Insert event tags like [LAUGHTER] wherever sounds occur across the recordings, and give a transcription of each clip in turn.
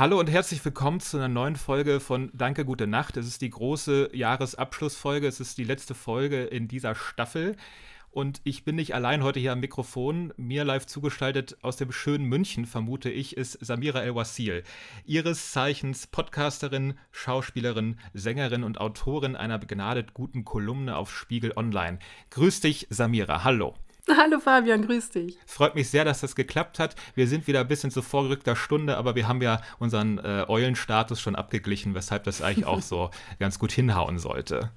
Hallo und herzlich willkommen zu einer neuen Folge von Danke, gute Nacht. Es ist die große Jahresabschlussfolge. Es ist die letzte Folge in dieser Staffel. Und ich bin nicht allein heute hier am Mikrofon. Mir live zugestaltet aus dem schönen München, vermute ich, ist Samira El-Wasil. Ihres Zeichens Podcasterin, Schauspielerin, Sängerin und Autorin einer begnadet guten Kolumne auf Spiegel Online. Grüß dich, Samira. Hallo. [LAUGHS] Hallo Fabian, grüß dich. Freut mich sehr, dass das geklappt hat. Wir sind wieder ein bisschen zu vorgerückter Stunde, aber wir haben ja unseren äh, Eulenstatus schon abgeglichen, weshalb das eigentlich auch [LAUGHS] so ganz gut hinhauen sollte.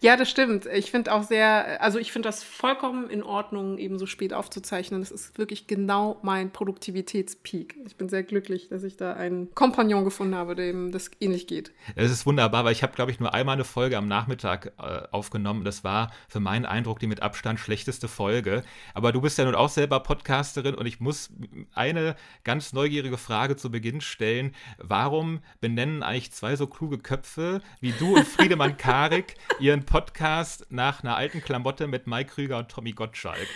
Ja, das stimmt. Ich finde auch sehr, also ich finde das vollkommen in Ordnung, eben so spät aufzuzeichnen. Das ist wirklich genau mein Produktivitätspeak. Ich bin sehr glücklich, dass ich da einen Kompagnon gefunden habe, dem das ähnlich geht. Es ist wunderbar, weil ich habe, glaube ich, nur einmal eine Folge am Nachmittag äh, aufgenommen. Das war für meinen Eindruck die mit Abstand schlechteste Folge. Aber du bist ja nun auch selber Podcasterin und ich muss eine ganz neugierige Frage zu Beginn stellen. Warum benennen eigentlich zwei so kluge Köpfe wie du und [LAUGHS] Friedemann Karik ihren Podcast nach einer alten Klamotte mit Mike Krüger und Tommy Gottschalk.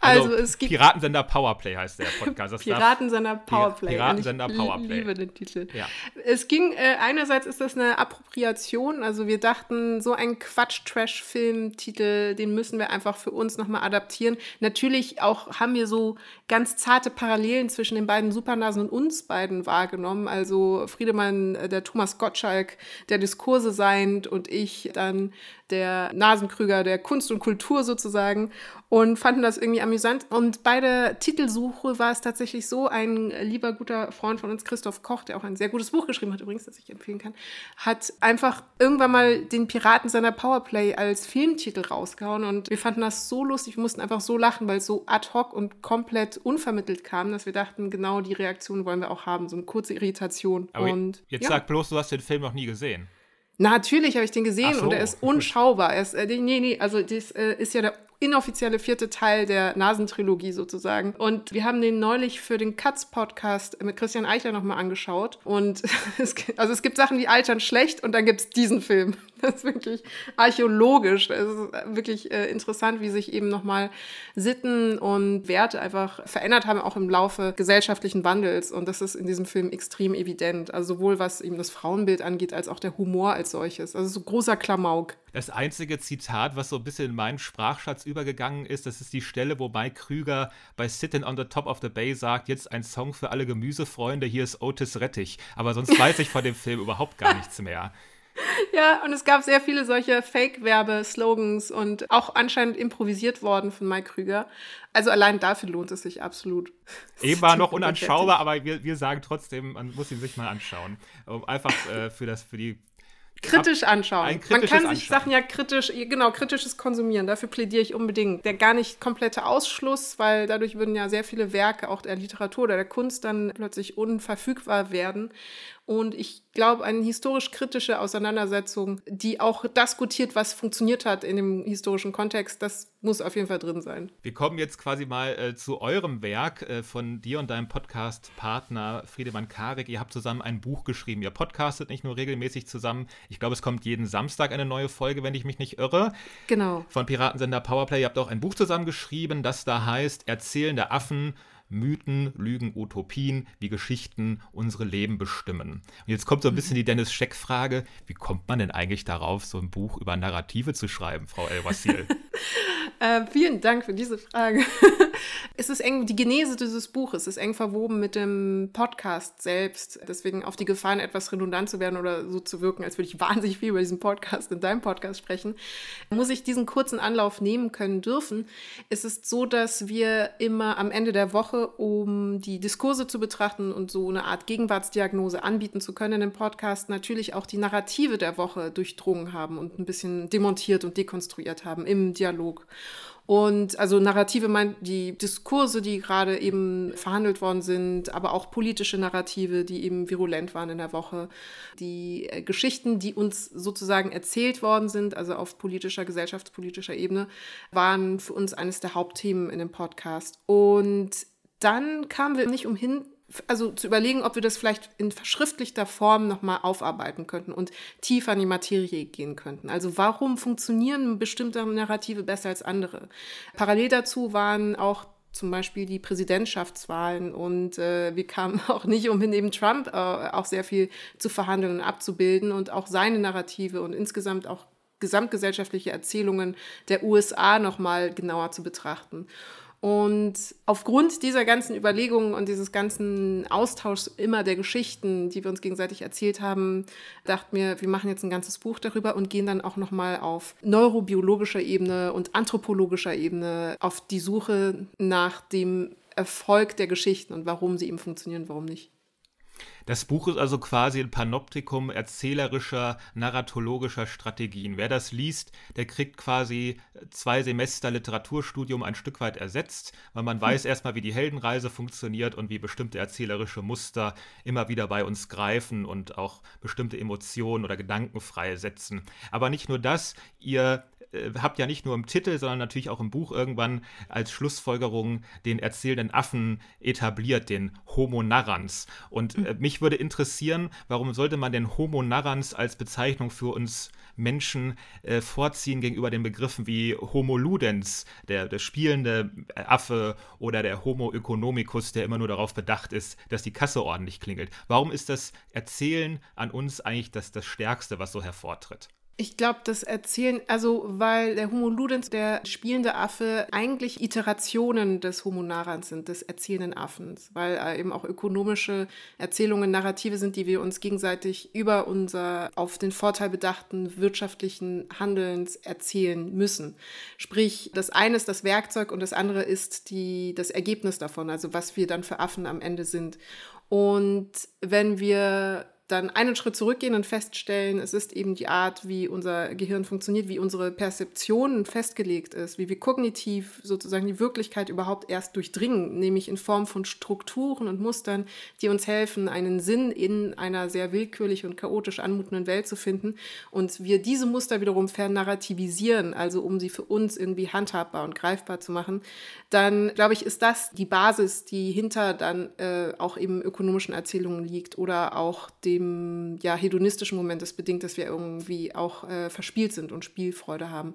Also, also es gibt Piratensender Powerplay heißt der Podcast. Das Piratensender Powerplay. Piratensender Powerplay. Ich liebe den Titel. Ja. Es ging, äh, einerseits ist das eine Appropriation, also wir dachten, so ein Quatsch-Trash-Film-Titel, den müssen wir einfach für uns nochmal adaptieren. Natürlich auch haben wir so ganz zarte Parallelen zwischen den beiden Supernasen und uns beiden wahrgenommen. Also Friedemann, äh, der Thomas Gottschalk, der Diskurse seiend und ich dann der Nasenkrüger der Kunst und Kultur sozusagen und fanden das irgendwie amüsant. Und bei der Titelsuche war es tatsächlich so, ein lieber guter Freund von uns, Christoph Koch, der auch ein sehr gutes Buch geschrieben hat, übrigens, das ich empfehlen kann, hat einfach irgendwann mal den Piraten seiner Powerplay als Filmtitel rausgehauen. Und wir fanden das so lustig, wir mussten einfach so lachen, weil es so ad hoc und komplett unvermittelt kam, dass wir dachten, genau die Reaktion wollen wir auch haben, so eine kurze Irritation. Aber und, jetzt ja. sag bloß, du hast den Film noch nie gesehen. Natürlich habe ich den gesehen so. und er ist unschaubar. Er ist, äh, nee, nee, also das äh, ist ja der inoffizielle vierte Teil der Nasentrilogie sozusagen. Und wir haben den neulich für den Katz-Podcast mit Christian Eichler nochmal angeschaut. Und [LAUGHS] es, also es gibt Sachen, die altern schlecht und dann gibt es diesen Film. [LAUGHS] Das ist wirklich archäologisch. Das ist wirklich äh, interessant, wie sich eben nochmal Sitten und Werte einfach verändert haben, auch im Laufe gesellschaftlichen Wandels. Und das ist in diesem Film extrem evident. Also sowohl was eben das Frauenbild angeht, als auch der Humor als solches. Also so großer Klamauk. Das einzige Zitat, was so ein bisschen in meinen Sprachschatz übergegangen ist, das ist die Stelle, wo Mike Krüger bei Sitting on the Top of the Bay sagt, jetzt ein Song für alle Gemüsefreunde, hier ist Otis Rettich. Aber sonst weiß ich von dem Film [LAUGHS] überhaupt gar nichts mehr. [LAUGHS] Ja, und es gab sehr viele solche Fake-Werbe-Slogans und auch anscheinend improvisiert worden von Mike Krüger. Also allein dafür lohnt es sich absolut. [LAUGHS] Eben war noch unanschaubar, aber wir, wir sagen trotzdem, man muss ihn sich mal anschauen. Einfach äh, für, das, für die kritisch anschauen. Man kann sich Sachen ja kritisch, genau, kritisches konsumieren. Dafür plädiere ich unbedingt. Der gar nicht komplette Ausschluss, weil dadurch würden ja sehr viele Werke auch der Literatur oder der Kunst dann plötzlich unverfügbar werden. Und ich glaube, eine historisch-kritische Auseinandersetzung, die auch das gutiert, was funktioniert hat in dem historischen Kontext, das muss auf jeden Fall drin sein. Wir kommen jetzt quasi mal äh, zu eurem Werk äh, von dir und deinem Podcast-Partner Friedemann Karik. Ihr habt zusammen ein Buch geschrieben. Ihr podcastet nicht nur regelmäßig zusammen. Ich glaube, es kommt jeden Samstag eine neue Folge, wenn ich mich nicht irre. Genau. Von Piratensender Powerplay. Ihr habt auch ein Buch zusammen geschrieben, das da heißt Erzählende Affen Mythen, Lügen, Utopien, wie Geschichten unsere Leben bestimmen. Und jetzt kommt so ein bisschen die Dennis Scheck-Frage, wie kommt man denn eigentlich darauf, so ein Buch über Narrative zu schreiben, Frau El-Wasil? [LAUGHS] äh, vielen Dank für diese Frage. Es ist eng, die Genese dieses Buches ist eng verwoben mit dem Podcast selbst. Deswegen auf die Gefahren, etwas redundant zu werden oder so zu wirken, als würde ich [LAUGHS] wahnsinnig viel über diesen Podcast in deinem Podcast sprechen, muss ich diesen kurzen Anlauf nehmen können dürfen. Es ist so, dass wir immer am Ende der Woche um die Diskurse zu betrachten und so eine Art Gegenwartsdiagnose anbieten zu können, im Podcast natürlich auch die Narrative der Woche durchdrungen haben und ein bisschen demontiert und dekonstruiert haben im Dialog. Und also Narrative meint die Diskurse, die gerade eben verhandelt worden sind, aber auch politische Narrative, die eben virulent waren in der Woche. Die äh, Geschichten, die uns sozusagen erzählt worden sind, also auf politischer, gesellschaftspolitischer Ebene, waren für uns eines der Hauptthemen in dem Podcast. Und dann kamen wir nicht umhin, also zu überlegen, ob wir das vielleicht in verschriftlichter Form nochmal aufarbeiten könnten und tiefer in die Materie gehen könnten. Also warum funktionieren bestimmte Narrative besser als andere? Parallel dazu waren auch zum Beispiel die Präsidentschaftswahlen und äh, wir kamen [LAUGHS] auch nicht um neben Trump äh, auch sehr viel zu verhandeln und abzubilden und auch seine Narrative und insgesamt auch gesamtgesellschaftliche Erzählungen der USA nochmal genauer zu betrachten. Und aufgrund dieser ganzen Überlegungen und dieses ganzen Austauschs immer der Geschichten, die wir uns gegenseitig erzählt haben, dachten wir, wir machen jetzt ein ganzes Buch darüber und gehen dann auch nochmal auf neurobiologischer Ebene und anthropologischer Ebene auf die Suche nach dem Erfolg der Geschichten und warum sie eben funktionieren, warum nicht. Das Buch ist also quasi ein Panoptikum erzählerischer, narratologischer Strategien. Wer das liest, der kriegt quasi zwei Semester Literaturstudium ein Stück weit ersetzt, weil man weiß erstmal, wie die Heldenreise funktioniert und wie bestimmte erzählerische Muster immer wieder bei uns greifen und auch bestimmte Emotionen oder Gedanken freisetzen. Aber nicht nur das, ihr äh, habt ja nicht nur im Titel, sondern natürlich auch im Buch irgendwann als Schlussfolgerung den erzählenden Affen etabliert, den Homo narrans. Und äh, mich würde interessieren, warum sollte man den Homo narrans als Bezeichnung für uns Menschen äh, vorziehen gegenüber den Begriffen wie Homo ludens, der, der spielende Affe, oder der Homo economicus, der immer nur darauf bedacht ist, dass die Kasse ordentlich klingelt. Warum ist das Erzählen an uns eigentlich das, das Stärkste, was so hervortritt? Ich glaube, das Erzählen, also weil der Homo ludens, der spielende Affe, eigentlich Iterationen des Homo narrans sind, des erzählenden Affens, weil äh, eben auch ökonomische Erzählungen Narrative sind, die wir uns gegenseitig über unser auf den Vorteil bedachten wirtschaftlichen Handelns erzählen müssen. Sprich, das eine ist das Werkzeug und das andere ist die, das Ergebnis davon, also was wir dann für Affen am Ende sind. Und wenn wir dann einen Schritt zurückgehen und feststellen, es ist eben die Art, wie unser Gehirn funktioniert, wie unsere Perzeption festgelegt ist, wie wir kognitiv sozusagen die Wirklichkeit überhaupt erst durchdringen, nämlich in Form von Strukturen und Mustern, die uns helfen, einen Sinn in einer sehr willkürlich und chaotisch anmutenden Welt zu finden und wir diese Muster wiederum vernarrativisieren, also um sie für uns irgendwie handhabbar und greifbar zu machen, dann glaube ich, ist das die Basis, die hinter dann äh, auch eben ökonomischen Erzählungen liegt oder auch dem dem ja, hedonistischen Moment ist bedingt, dass wir irgendwie auch äh, verspielt sind und Spielfreude haben.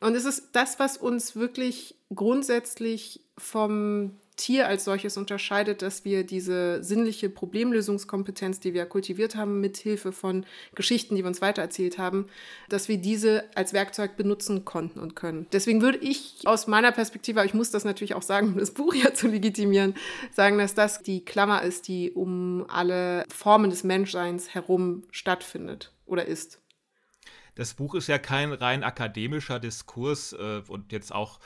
Und es ist das, was uns wirklich grundsätzlich vom Tier als solches unterscheidet, dass wir diese sinnliche Problemlösungskompetenz, die wir kultiviert haben, mit Hilfe von Geschichten, die wir uns weitererzählt haben, dass wir diese als Werkzeug benutzen konnten und können. Deswegen würde ich aus meiner Perspektive, aber ich muss das natürlich auch sagen, um das Buch ja zu legitimieren, sagen, dass das die Klammer ist, die um alle Formen des Menschseins herum stattfindet oder ist. Das Buch ist ja kein rein akademischer Diskurs äh, und jetzt auch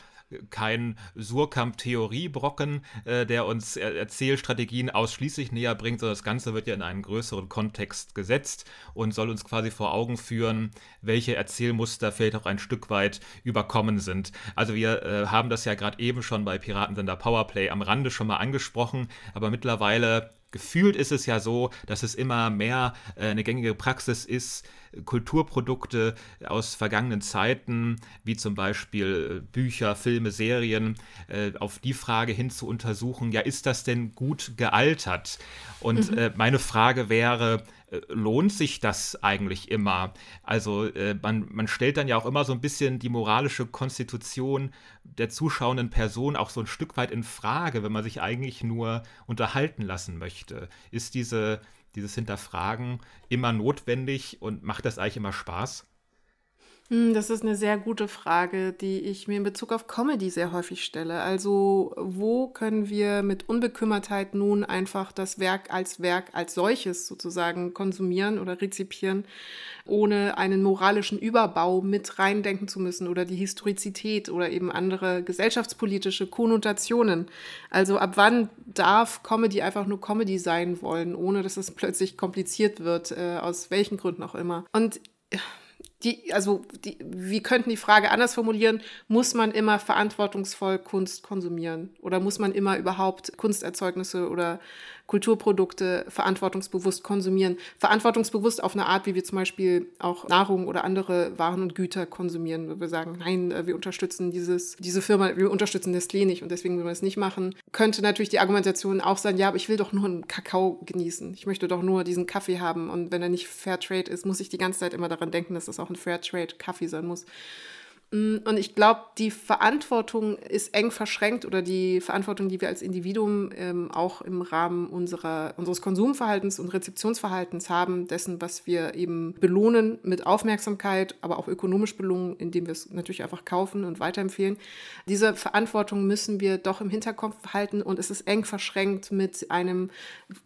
kein Surkamp-Theoriebrocken, äh, der uns er Erzählstrategien ausschließlich näher bringt, sondern das Ganze wird ja in einen größeren Kontext gesetzt und soll uns quasi vor Augen führen, welche Erzählmuster vielleicht auch ein Stück weit überkommen sind. Also wir äh, haben das ja gerade eben schon bei Piratensender Powerplay am Rande schon mal angesprochen, aber mittlerweile gefühlt ist es ja so, dass es immer mehr äh, eine gängige Praxis ist, Kulturprodukte aus vergangenen Zeiten, wie zum Beispiel äh, Bücher, Filme, Serien, äh, auf die Frage hin zu untersuchen, ja, ist das denn gut gealtert? Und mhm. meine Frage wäre, lohnt sich das eigentlich immer? Also äh, man, man stellt dann ja auch immer so ein bisschen die moralische Konstitution der zuschauenden Person auch so ein Stück weit in Frage, wenn man sich eigentlich nur unterhalten lassen möchte. Ist diese, dieses Hinterfragen immer notwendig und macht das eigentlich immer Spaß? Hm, das ist eine sehr gute Frage, die ich mir in Bezug auf Comedy sehr häufig stelle. Also, wo können wir mit Unbekümmertheit nun einfach das Werk als Werk als solches sozusagen konsumieren oder rezipieren, ohne einen moralischen Überbau mit reindenken zu müssen oder die Historizität oder eben andere gesellschaftspolitische Konnotationen? Also, ab wann darf Comedy einfach nur Comedy sein wollen, ohne dass es plötzlich kompliziert wird, äh, aus welchen Gründen auch immer? Und die, also die, wir könnten die Frage anders formulieren, muss man immer verantwortungsvoll Kunst konsumieren? Oder muss man immer überhaupt Kunsterzeugnisse oder Kulturprodukte verantwortungsbewusst konsumieren. Verantwortungsbewusst auf eine Art, wie wir zum Beispiel auch Nahrung oder andere Waren und Güter konsumieren, wo wir sagen, nein, äh, wir unterstützen dieses, diese Firma, wir unterstützen Nestlé nicht und deswegen will wir es nicht machen. Könnte natürlich die Argumentation auch sein, ja, aber ich will doch nur einen Kakao genießen. Ich möchte doch nur diesen Kaffee haben und wenn er nicht Fairtrade ist, muss ich die ganze Zeit immer daran denken, dass das auch ein Fairtrade Kaffee sein muss. Mm, und ich glaube, die Verantwortung ist eng verschränkt oder die Verantwortung, die wir als Individuum ähm, auch im Rahmen unserer, unseres Konsumverhaltens und Rezeptionsverhaltens haben, dessen, was wir eben belohnen mit Aufmerksamkeit, aber auch ökonomisch belohnen, indem wir es natürlich einfach kaufen und weiterempfehlen. Diese Verantwortung müssen wir doch im Hinterkopf halten und es ist eng verschränkt mit einem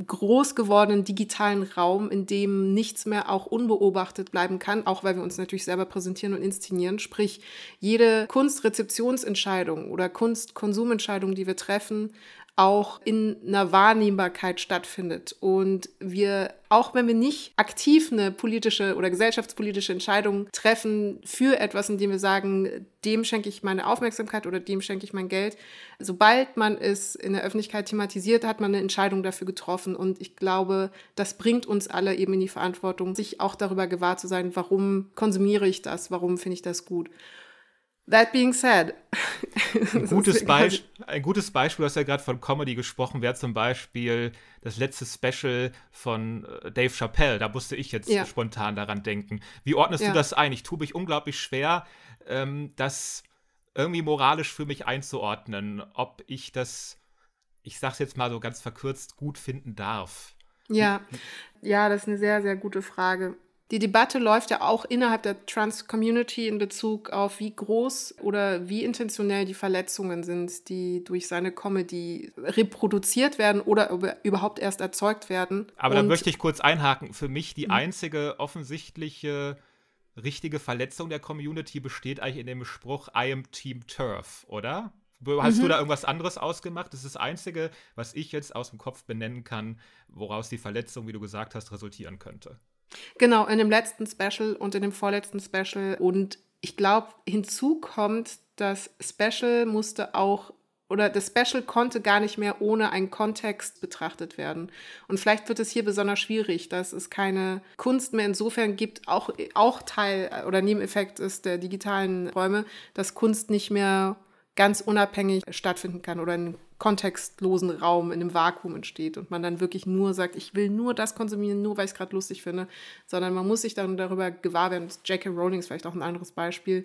groß gewordenen digitalen Raum, in dem nichts mehr auch unbeobachtet bleiben kann, auch weil wir uns natürlich selber präsentieren und inszenieren. Sprich, jede Kunstrezeptionsentscheidung oder Kunstkonsumentscheidung, die wir treffen, auch in einer Wahrnehmbarkeit stattfindet. Und wir, auch wenn wir nicht aktiv eine politische oder gesellschaftspolitische Entscheidung treffen für etwas, indem wir sagen, dem schenke ich meine Aufmerksamkeit oder dem schenke ich mein Geld, sobald man es in der Öffentlichkeit thematisiert, hat man eine Entscheidung dafür getroffen. Und ich glaube, das bringt uns alle eben in die Verantwortung, sich auch darüber gewahr zu sein, warum konsumiere ich das, warum finde ich das gut. That being said. Ein [LAUGHS] gutes, Beisp ein gutes Beispiel, du hast ja gerade von Comedy gesprochen, wäre zum Beispiel das letzte Special von äh, Dave Chappelle. Da musste ich jetzt ja. spontan daran denken. Wie ordnest ja. du das ein? Ich tue mich unglaublich schwer, ähm, das irgendwie moralisch für mich einzuordnen, ob ich das, ich sag's jetzt mal so ganz verkürzt, gut finden darf. Ja, ja, das ist eine sehr, sehr gute Frage. Die Debatte läuft ja auch innerhalb der Trans-Community in Bezug auf, wie groß oder wie intentionell die Verletzungen sind, die durch seine Comedy reproduziert werden oder überhaupt erst erzeugt werden. Aber da möchte ich kurz einhaken. Für mich die mhm. einzige offensichtliche richtige Verletzung der Community besteht eigentlich in dem Spruch I am Team Turf, oder? Hast mhm. du da irgendwas anderes ausgemacht? Das ist das Einzige, was ich jetzt aus dem Kopf benennen kann, woraus die Verletzung, wie du gesagt hast, resultieren könnte. Genau, in dem letzten Special und in dem vorletzten Special. Und ich glaube, hinzu kommt, das Special musste auch oder das Special konnte gar nicht mehr ohne einen Kontext betrachtet werden. Und vielleicht wird es hier besonders schwierig, dass es keine Kunst mehr insofern gibt, auch, auch Teil oder Nebeneffekt ist der digitalen Räume, dass Kunst nicht mehr ganz unabhängig stattfinden kann oder in kontextlosen Raum, in einem Vakuum entsteht und man dann wirklich nur sagt, ich will nur das konsumieren, nur weil ich es gerade lustig finde, sondern man muss sich dann darüber gewahr werden. J.K. Rowling ist vielleicht auch ein anderes Beispiel,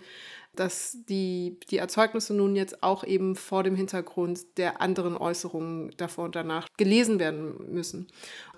dass die, die Erzeugnisse nun jetzt auch eben vor dem Hintergrund der anderen Äußerungen davor und danach gelesen werden müssen.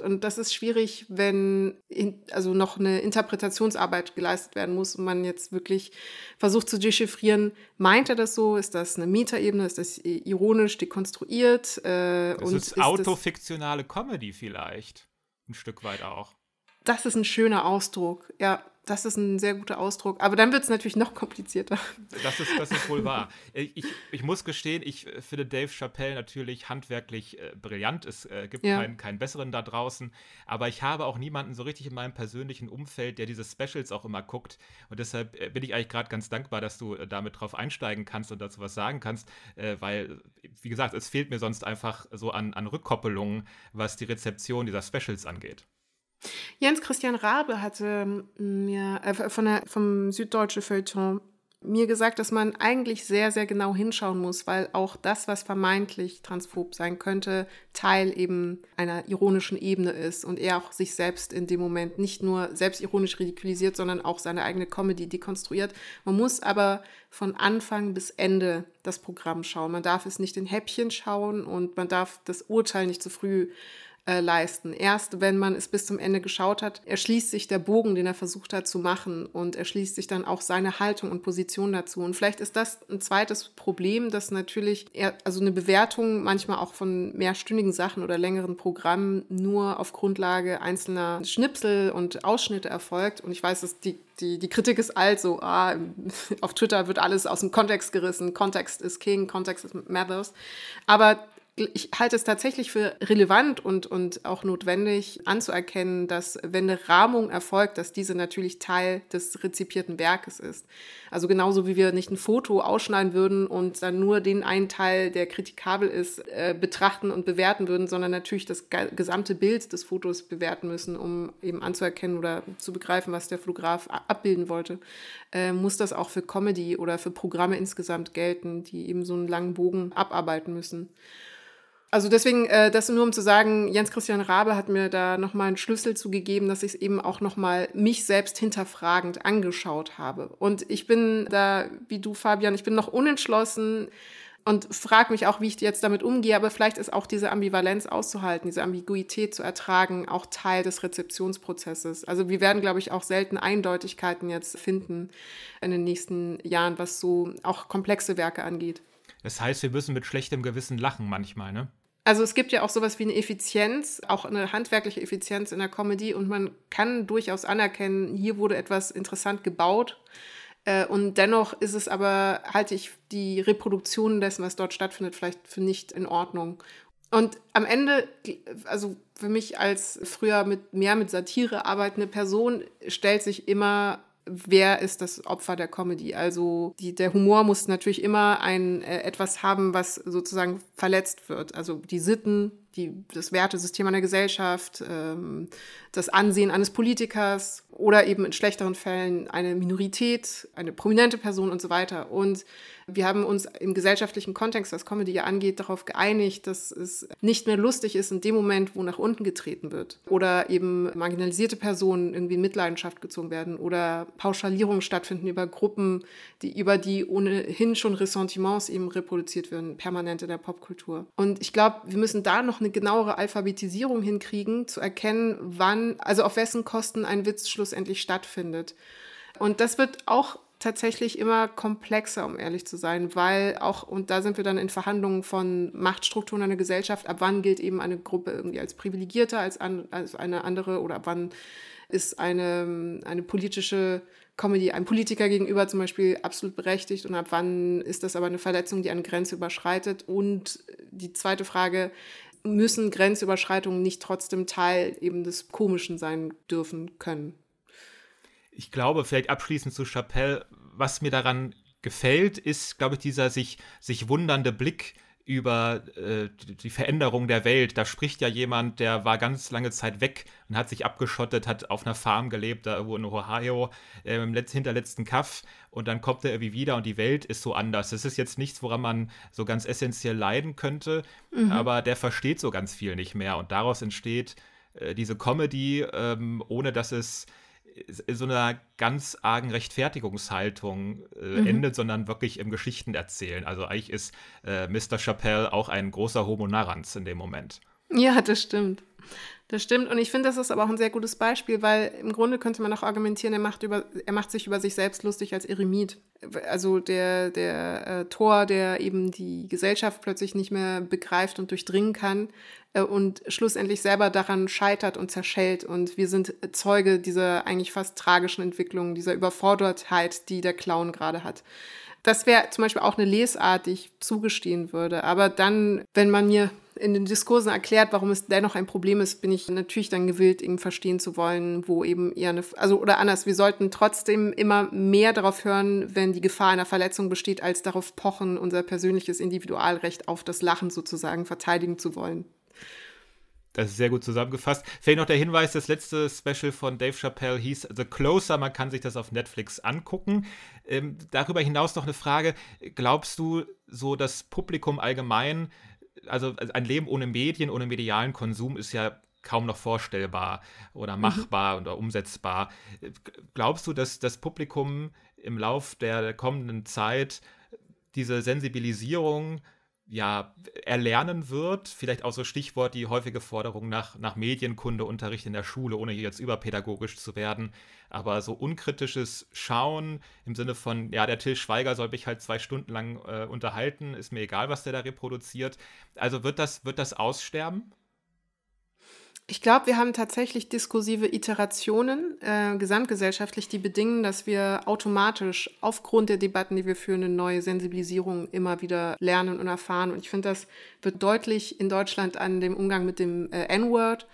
Und das ist schwierig, wenn in, also noch eine Interpretationsarbeit geleistet werden muss und man jetzt wirklich versucht zu dechiffrieren, meint er das so? Ist das eine Metaebene? Ist das ironisch dekonstruiert? Äh, das ist autofiktionale Comedy vielleicht. Ein Stück weit auch. Das ist ein schöner Ausdruck, ja das ist ein sehr guter Ausdruck. Aber dann wird es natürlich noch komplizierter. Das ist, das ist wohl wahr. Ich, ich muss gestehen, ich finde Dave Chappelle natürlich handwerklich äh, brillant. Es äh, gibt ja. keinen, keinen besseren da draußen. Aber ich habe auch niemanden so richtig in meinem persönlichen Umfeld, der diese Specials auch immer guckt. Und deshalb äh, bin ich eigentlich gerade ganz dankbar, dass du äh, damit drauf einsteigen kannst und dazu was sagen kannst. Äh, weil, wie gesagt, es fehlt mir sonst einfach so an, an Rückkoppelungen, was die Rezeption dieser Specials angeht. Jens Christian Rabe hatte mir äh, von der, vom Süddeutsche Feuilleton mir gesagt, dass man eigentlich sehr, sehr genau hinschauen muss, weil auch das, was vermeintlich transphob sein könnte, Teil eben einer ironischen Ebene ist und er auch sich selbst in dem Moment nicht nur selbstironisch ridikulisiert, sondern auch seine eigene Comedy dekonstruiert. Man muss aber von Anfang bis Ende das Programm schauen. Man darf es nicht in Häppchen schauen und man darf das Urteil nicht zu früh äh, leisten. Erst wenn man es bis zum Ende geschaut hat, erschließt sich der Bogen, den er versucht hat zu machen und erschließt sich dann auch seine Haltung und Position dazu. Und vielleicht ist das ein zweites Problem, dass natürlich er, also eine Bewertung manchmal auch von mehrstündigen Sachen oder längeren Programmen nur auf Grundlage einzelner Schnipsel und Ausschnitte erfolgt. Und ich weiß, dass die die, die Kritik ist alt, so, ah, [LAUGHS] auf Twitter wird alles aus dem Kontext gerissen, Kontext ist King, Kontext ist Mathers. Aber ich halte es tatsächlich für relevant und, und auch notwendig anzuerkennen, dass wenn eine Rahmung erfolgt, dass diese natürlich Teil des rezipierten Werkes ist. Also genauso wie wir nicht ein Foto ausschneiden würden und dann nur den einen Teil, der kritikabel ist, äh, betrachten und bewerten würden, sondern natürlich das gesamte Bild des Fotos bewerten müssen, um eben anzuerkennen oder zu begreifen, was der Fotograf abbilden wollte, äh, muss das auch für Comedy oder für Programme insgesamt gelten, die eben so einen langen Bogen abarbeiten müssen. Also deswegen, äh, das nur um zu sagen, Jens Christian Rabe hat mir da nochmal einen Schlüssel zugegeben, dass ich es eben auch nochmal mich selbst hinterfragend angeschaut habe. Und ich bin da, wie du, Fabian, ich bin noch unentschlossen und frage mich auch, wie ich jetzt damit umgehe. Aber vielleicht ist auch diese Ambivalenz auszuhalten, diese Ambiguität zu ertragen, auch Teil des Rezeptionsprozesses. Also wir werden, glaube ich, auch selten Eindeutigkeiten jetzt finden in den nächsten Jahren, was so auch komplexe Werke angeht. Das heißt, wir müssen mit schlechtem Gewissen lachen manchmal, ne? Also es gibt ja auch sowas wie eine Effizienz, auch eine handwerkliche Effizienz in der Comedy und man kann durchaus anerkennen, hier wurde etwas interessant gebaut. Äh, und dennoch ist es aber, halte ich die Reproduktion dessen, was dort stattfindet, vielleicht für nicht in Ordnung. Und am Ende, also für mich als früher mit mehr mit Satire arbeitende Person, stellt sich immer wer ist das Opfer der Comedy. Also die, der Humor muss natürlich immer ein äh, etwas haben, was sozusagen verletzt wird. Also die Sitten, die, das Wertesystem einer Gesellschaft, ähm, das Ansehen eines Politikers oder eben in schlechteren Fällen eine Minorität, eine prominente Person und so weiter. Und wir haben uns im gesellschaftlichen Kontext, was Comedy ja angeht, darauf geeinigt, dass es nicht mehr lustig ist in dem Moment, wo nach unten getreten wird. Oder eben marginalisierte Personen irgendwie in Mitleidenschaft gezogen werden oder Pauschalierungen stattfinden über Gruppen, die über die ohnehin schon Ressentiments eben reproduziert werden, permanent in der Popkultur. Und ich glaube, wir müssen da noch eine genauere Alphabetisierung hinkriegen, zu erkennen, wann, also auf wessen Kosten ein Witz schlussendlich stattfindet. Und das wird auch tatsächlich immer komplexer, um ehrlich zu sein, weil auch, und da sind wir dann in Verhandlungen von Machtstrukturen einer Gesellschaft, ab wann gilt eben eine Gruppe irgendwie als privilegierter als, an, als eine andere oder ab wann ist eine, eine politische Comedy einem Politiker gegenüber zum Beispiel absolut berechtigt und ab wann ist das aber eine Verletzung, die eine Grenze überschreitet? Und die zweite Frage, müssen Grenzüberschreitungen nicht trotzdem Teil eben des Komischen sein dürfen können? ich glaube, vielleicht abschließend zu Chappelle, was mir daran gefällt, ist, glaube ich, dieser sich, sich wundernde Blick über äh, die Veränderung der Welt. Da spricht ja jemand, der war ganz lange Zeit weg und hat sich abgeschottet, hat auf einer Farm gelebt, da irgendwo in Ohio, äh, im letz hinterletzten Kaff. Und dann kommt er irgendwie wieder und die Welt ist so anders. Das ist jetzt nichts, woran man so ganz essentiell leiden könnte, mhm. aber der versteht so ganz viel nicht mehr. Und daraus entsteht äh, diese Comedy, ähm, ohne dass es so einer ganz argen Rechtfertigungshaltung äh, mhm. endet, sondern wirklich im Geschichten erzählen. Also eigentlich ist äh, Mr. Chappelle auch ein großer Homo narrans in dem Moment. Ja, das stimmt. Das stimmt. Und ich finde, das ist aber auch ein sehr gutes Beispiel, weil im Grunde könnte man auch argumentieren, er macht, über, er macht sich über sich selbst lustig als Eremit. Also der, der äh, Tor, der eben die Gesellschaft plötzlich nicht mehr begreift und durchdringen kann äh, und schlussendlich selber daran scheitert und zerschellt. Und wir sind Zeuge dieser eigentlich fast tragischen Entwicklung, dieser Überfordertheit, die der Clown gerade hat. Das wäre zum Beispiel auch eine Lesart, die ich zugestehen würde. Aber dann, wenn man mir in den Diskursen erklärt, warum es dennoch ein Problem ist, bin ich natürlich dann gewillt, eben verstehen zu wollen, wo eben eher eine, also oder anders, wir sollten trotzdem immer mehr darauf hören, wenn die Gefahr einer Verletzung besteht, als darauf pochen, unser persönliches Individualrecht auf das Lachen sozusagen verteidigen zu wollen. Das ist sehr gut zusammengefasst. Vielleicht noch der Hinweis, das letzte Special von Dave Chappelle hieß The Closer. Man kann sich das auf Netflix angucken. Ähm, darüber hinaus noch eine Frage. Glaubst du, so das Publikum allgemein, also ein Leben ohne Medien, ohne medialen Konsum ist ja kaum noch vorstellbar oder mhm. machbar mhm. oder umsetzbar. Glaubst du, dass das Publikum im Lauf der kommenden Zeit diese Sensibilisierung ja, erlernen wird. Vielleicht auch so Stichwort die häufige Forderung nach, nach Medienkundeunterricht in der Schule, ohne jetzt überpädagogisch zu werden. Aber so unkritisches Schauen im Sinne von, ja, der Till Schweiger soll mich halt zwei Stunden lang äh, unterhalten, ist mir egal, was der da reproduziert. Also wird das, wird das aussterben? Ich glaube, wir haben tatsächlich diskursive Iterationen äh, gesamtgesellschaftlich, die bedingen, dass wir automatisch aufgrund der Debatten, die wir führen, eine neue Sensibilisierung immer wieder lernen und erfahren. Und ich finde, das wird deutlich in Deutschland an dem Umgang mit dem äh, N-Word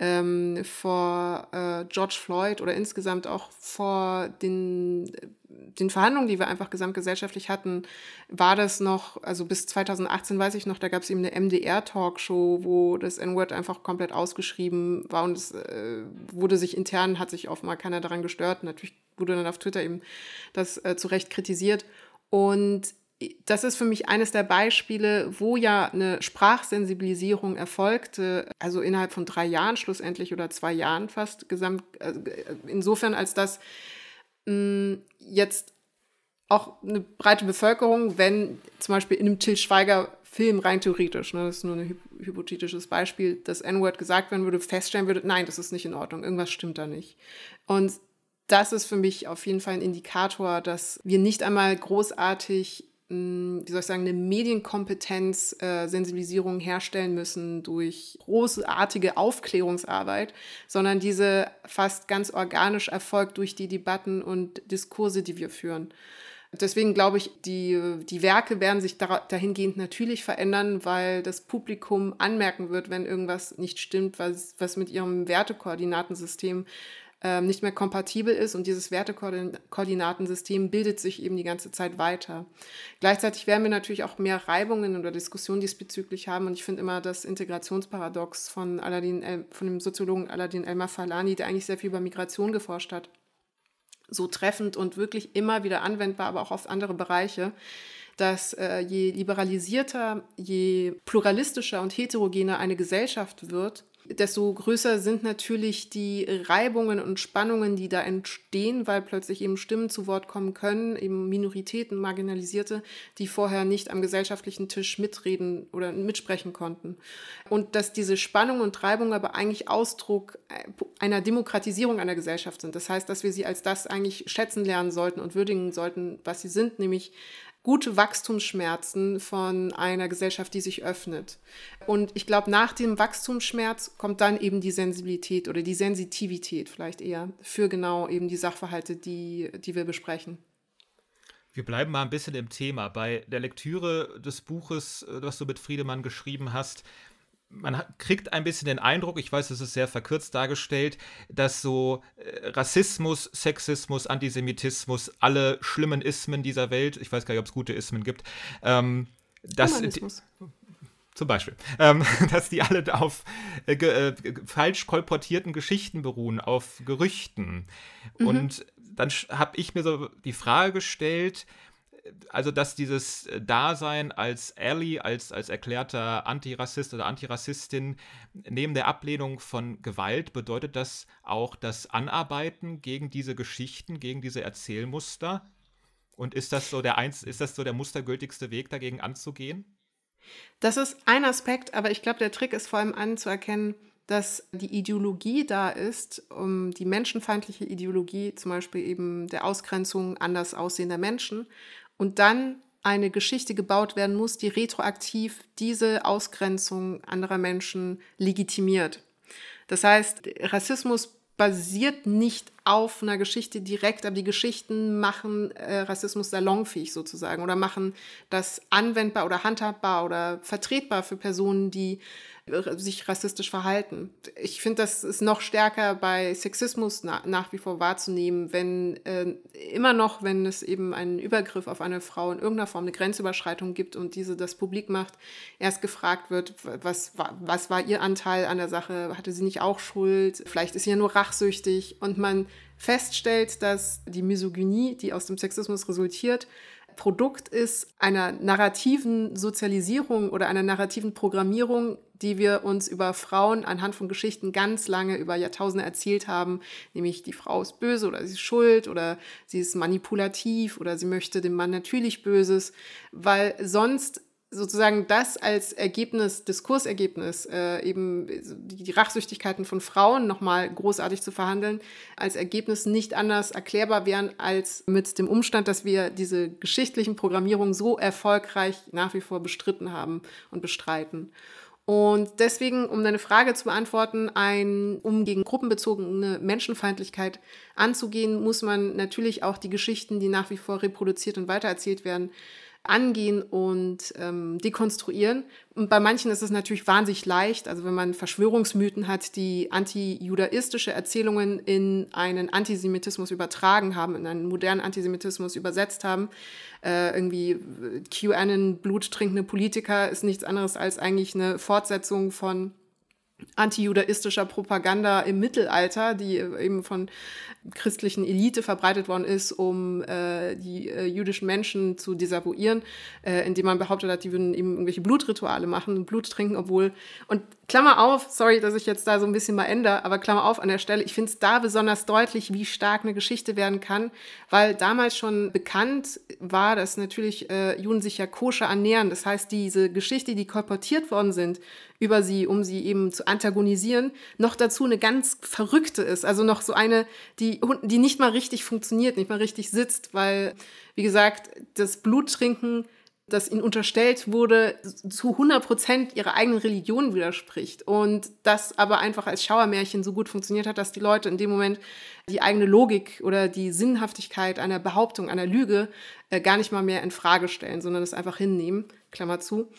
ähm, vor äh, George Floyd oder insgesamt auch vor den, den Verhandlungen, die wir einfach gesamtgesellschaftlich hatten, war das noch, also bis 2018 weiß ich noch, da gab es eben eine MDR-Talkshow, wo das N-Word einfach komplett ausgeschrieben war und es äh, wurde sich intern, hat sich offenbar keiner daran gestört. Natürlich wurde dann auf Twitter eben das äh, zu Recht kritisiert. Und das ist für mich eines der Beispiele, wo ja eine Sprachsensibilisierung erfolgte, also innerhalb von drei Jahren schlussendlich oder zwei Jahren fast gesamt, also insofern als das mh, jetzt auch eine breite Bevölkerung, wenn zum Beispiel in einem Till Schweiger Film rein theoretisch, ne, das ist nur ein hypothetisches Beispiel, das N-Word gesagt werden würde, feststellen würde, nein, das ist nicht in Ordnung, irgendwas stimmt da nicht. Und das ist für mich auf jeden Fall ein Indikator, dass wir nicht einmal großartig wie soll ich sagen, eine Medienkompetenz, äh, Sensibilisierung herstellen müssen durch großartige Aufklärungsarbeit, sondern diese fast ganz organisch erfolgt durch die Debatten und Diskurse, die wir führen. Deswegen glaube ich, die, die Werke werden sich dahingehend natürlich verändern, weil das Publikum anmerken wird, wenn irgendwas nicht stimmt, was, was mit ihrem Wertekoordinatensystem äh, nicht mehr kompatibel ist. Und dieses Wertekoordinatensystem bildet sich eben die ganze Zeit weiter. Gleichzeitig werden wir natürlich auch mehr Reibungen oder Diskussionen diesbezüglich haben. Und ich finde immer das Integrationsparadox von, Aladin, von dem Soziologen Aladin Elmar Falani, der eigentlich sehr viel über Migration geforscht hat, so treffend und wirklich immer wieder anwendbar, aber auch auf andere Bereiche, dass äh, je liberalisierter, je pluralistischer und heterogener eine Gesellschaft wird, desto größer sind natürlich die Reibungen und Spannungen, die da entstehen, weil plötzlich eben Stimmen zu Wort kommen können, eben Minoritäten, Marginalisierte, die vorher nicht am gesellschaftlichen Tisch mitreden oder mitsprechen konnten. Und dass diese Spannungen und Reibungen aber eigentlich Ausdruck einer Demokratisierung einer Gesellschaft sind. Das heißt, dass wir sie als das eigentlich schätzen lernen sollten und würdigen sollten, was sie sind, nämlich gute Wachstumsschmerzen von einer Gesellschaft, die sich öffnet. Und ich glaube, nach dem Wachstumsschmerz kommt dann eben die Sensibilität oder die Sensitivität vielleicht eher für genau eben die Sachverhalte, die, die wir besprechen. Wir bleiben mal ein bisschen im Thema. Bei der Lektüre des Buches, das du mit Friedemann geschrieben hast, man kriegt ein bisschen den Eindruck, ich weiß, es ist sehr verkürzt dargestellt, dass so äh, Rassismus, Sexismus, Antisemitismus, alle schlimmen Ismen dieser Welt, ich weiß gar nicht, ob es gute Ismen gibt, ähm, dass, zum Beispiel, ähm, [LAUGHS] dass die alle auf äh, äh, falsch kolportierten Geschichten beruhen, auf Gerüchten. Mhm. Und dann habe ich mir so die Frage gestellt, also dass dieses Dasein als Ally, als, als erklärter Antirassist oder Antirassistin, neben der Ablehnung von Gewalt, bedeutet das auch das Anarbeiten gegen diese Geschichten, gegen diese Erzählmuster? Und ist das so der eins, ist das so der mustergültigste Weg, dagegen anzugehen? Das ist ein Aspekt, aber ich glaube, der Trick ist vor allem anzuerkennen, dass die Ideologie da ist, um die menschenfeindliche Ideologie, zum Beispiel eben der Ausgrenzung anders aussehender Menschen, und dann eine Geschichte gebaut werden muss, die retroaktiv diese Ausgrenzung anderer Menschen legitimiert. Das heißt, Rassismus basiert nicht auf einer Geschichte direkt, aber die Geschichten machen äh, Rassismus salonfähig sozusagen oder machen das anwendbar oder handhabbar oder vertretbar für Personen, die sich rassistisch verhalten. Ich finde, das ist noch stärker bei Sexismus na, nach wie vor wahrzunehmen, wenn äh, immer noch, wenn es eben einen Übergriff auf eine Frau in irgendeiner Form eine Grenzüberschreitung gibt und diese das publik macht, erst gefragt wird, was, was war ihr Anteil an der Sache, hatte sie nicht auch Schuld, vielleicht ist sie ja nur rachsüchtig und man feststellt, dass die Misogynie, die aus dem Sexismus resultiert, Produkt ist einer narrativen Sozialisierung oder einer narrativen Programmierung, die wir uns über Frauen anhand von Geschichten ganz lange über Jahrtausende erzählt haben, nämlich die Frau ist böse oder sie ist schuld oder sie ist manipulativ oder sie möchte dem Mann natürlich Böses, weil sonst sozusagen das als Ergebnis, Diskursergebnis, äh, eben die, die Rachsüchtigkeiten von Frauen nochmal großartig zu verhandeln, als Ergebnis nicht anders erklärbar wären als mit dem Umstand, dass wir diese geschichtlichen Programmierungen so erfolgreich nach wie vor bestritten haben und bestreiten. Und deswegen, um deine Frage zu beantworten, ein, um gegen gruppenbezogene Menschenfeindlichkeit anzugehen, muss man natürlich auch die Geschichten, die nach wie vor reproduziert und weitererzählt werden, angehen und ähm, dekonstruieren. Und bei manchen ist es natürlich wahnsinnig leicht. Also wenn man Verschwörungsmythen hat, die antijudaistische Erzählungen in einen Antisemitismus übertragen haben, in einen modernen Antisemitismus übersetzt haben. Äh, irgendwie QAnon, bluttrinkende Politiker ist nichts anderes als eigentlich eine Fortsetzung von antijudaistischer Propaganda im Mittelalter, die eben von christlichen Elite verbreitet worden ist, um äh, die äh, jüdischen Menschen zu desavouieren, äh, indem man behauptet hat, die würden eben irgendwelche Blutrituale machen und Blut trinken, obwohl, und Klammer auf, sorry, dass ich jetzt da so ein bisschen mal ändere, aber Klammer auf an der Stelle, ich finde es da besonders deutlich, wie stark eine Geschichte werden kann, weil damals schon bekannt war, dass natürlich äh, Juden sich ja koscher ernähren. Das heißt, diese Geschichte, die kolportiert worden sind über sie, um sie eben zu antagonisieren, noch dazu eine ganz verrückte ist. Also noch so eine, die, die nicht mal richtig funktioniert, nicht mal richtig sitzt, weil, wie gesagt, das Bluttrinken das ihnen unterstellt wurde, zu 100 Prozent ihrer eigenen Religion widerspricht. Und das aber einfach als Schauermärchen so gut funktioniert hat, dass die Leute in dem Moment die eigene Logik oder die Sinnhaftigkeit einer Behauptung, einer Lüge äh, gar nicht mal mehr in Frage stellen, sondern es einfach hinnehmen, Klammer zu.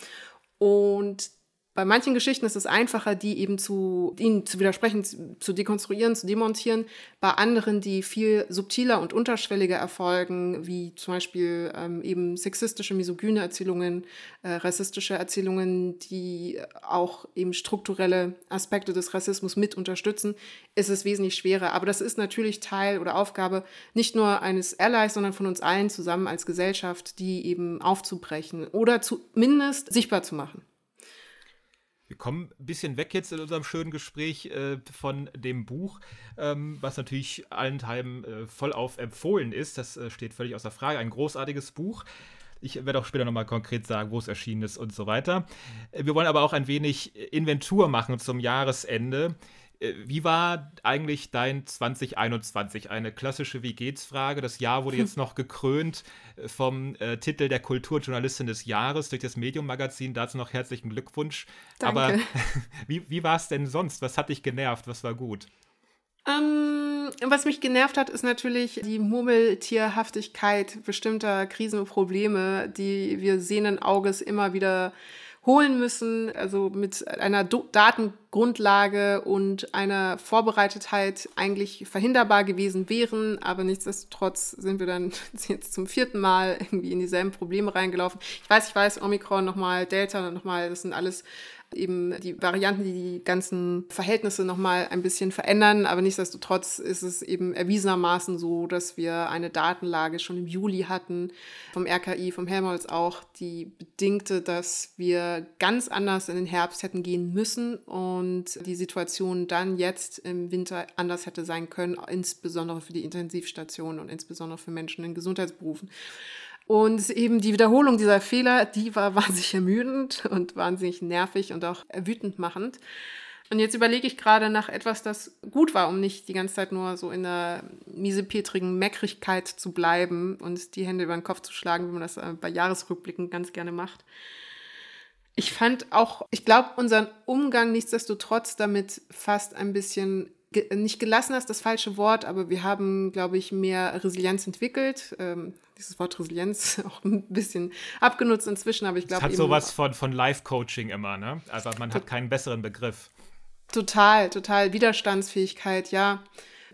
Und bei manchen Geschichten ist es einfacher, die eben zu, ihnen zu widersprechen, zu dekonstruieren, zu demontieren. Bei anderen, die viel subtiler und unterschwelliger erfolgen, wie zum Beispiel ähm, eben sexistische, misogyne Erzählungen, äh, rassistische Erzählungen, die auch eben strukturelle Aspekte des Rassismus mit unterstützen, ist es wesentlich schwerer. Aber das ist natürlich Teil oder Aufgabe nicht nur eines Allies, sondern von uns allen zusammen als Gesellschaft, die eben aufzubrechen oder zumindest sichtbar zu machen. Wir kommen ein bisschen weg jetzt in unserem schönen Gespräch äh, von dem Buch, ähm, was natürlich allenthalben äh, vollauf empfohlen ist. Das äh, steht völlig außer Frage. Ein großartiges Buch. Ich werde auch später nochmal konkret sagen, wo es erschienen ist und so weiter. Äh, wir wollen aber auch ein wenig Inventur machen zum Jahresende. Äh, wie war eigentlich dein 2021? Eine klassische Wie geht's Frage. Das Jahr wurde jetzt [LAUGHS] noch gekrönt äh, vom äh, Titel der Kulturjournalistin des Jahres durch das Medium Magazin. Dazu noch herzlichen Glückwunsch. Danke. Aber [LAUGHS] wie, wie war es denn sonst? Was hat dich genervt? Was war gut? Ähm, was mich genervt hat, ist natürlich die Murmeltierhaftigkeit bestimmter Krisen und Probleme, die wir sehenden Auges immer wieder holen müssen, also mit einer Do Datengrundlage und einer Vorbereitetheit eigentlich verhinderbar gewesen wären, aber nichtsdestotrotz sind wir dann [LAUGHS] jetzt zum vierten Mal irgendwie in dieselben Probleme reingelaufen. Ich weiß, ich weiß, Omikron nochmal, Delta nochmal, das sind alles eben die Varianten, die die ganzen Verhältnisse nochmal ein bisschen verändern. Aber nichtsdestotrotz ist es eben erwiesenermaßen so, dass wir eine Datenlage schon im Juli hatten, vom RKI, vom Helmholtz auch, die bedingte, dass wir ganz anders in den Herbst hätten gehen müssen und die Situation dann jetzt im Winter anders hätte sein können, insbesondere für die Intensivstationen und insbesondere für Menschen in Gesundheitsberufen. Und eben die Wiederholung dieser Fehler, die war [LAUGHS] wahnsinnig ermüdend und wahnsinnig nervig und auch wütend machend. Und jetzt überlege ich gerade nach etwas, das gut war, um nicht die ganze Zeit nur so in der miesepetrigen Meckrigkeit zu bleiben und die Hände über den Kopf zu schlagen, wie man das äh, bei Jahresrückblicken ganz gerne macht. Ich fand auch, ich glaube, unseren Umgang nichtsdestotrotz damit fast ein bisschen nicht gelassen ist das falsche Wort, aber wir haben, glaube ich, mehr Resilienz entwickelt. Ähm, dieses Wort Resilienz [LAUGHS] auch ein bisschen abgenutzt inzwischen, aber ich glaube. Es hat sowas von, von Life-Coaching immer, ne? Also man hat keinen besseren Begriff. Total, total. Widerstandsfähigkeit, ja.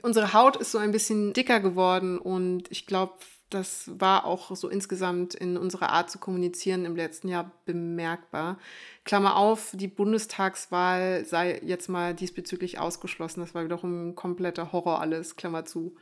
Unsere Haut ist so ein bisschen dicker geworden und ich glaube, das war auch so insgesamt in unserer Art zu kommunizieren im letzten Jahr bemerkbar. Klammer auf, die Bundestagswahl sei jetzt mal diesbezüglich ausgeschlossen. Das war wiederum ein kompletter Horror alles, Klammer zu.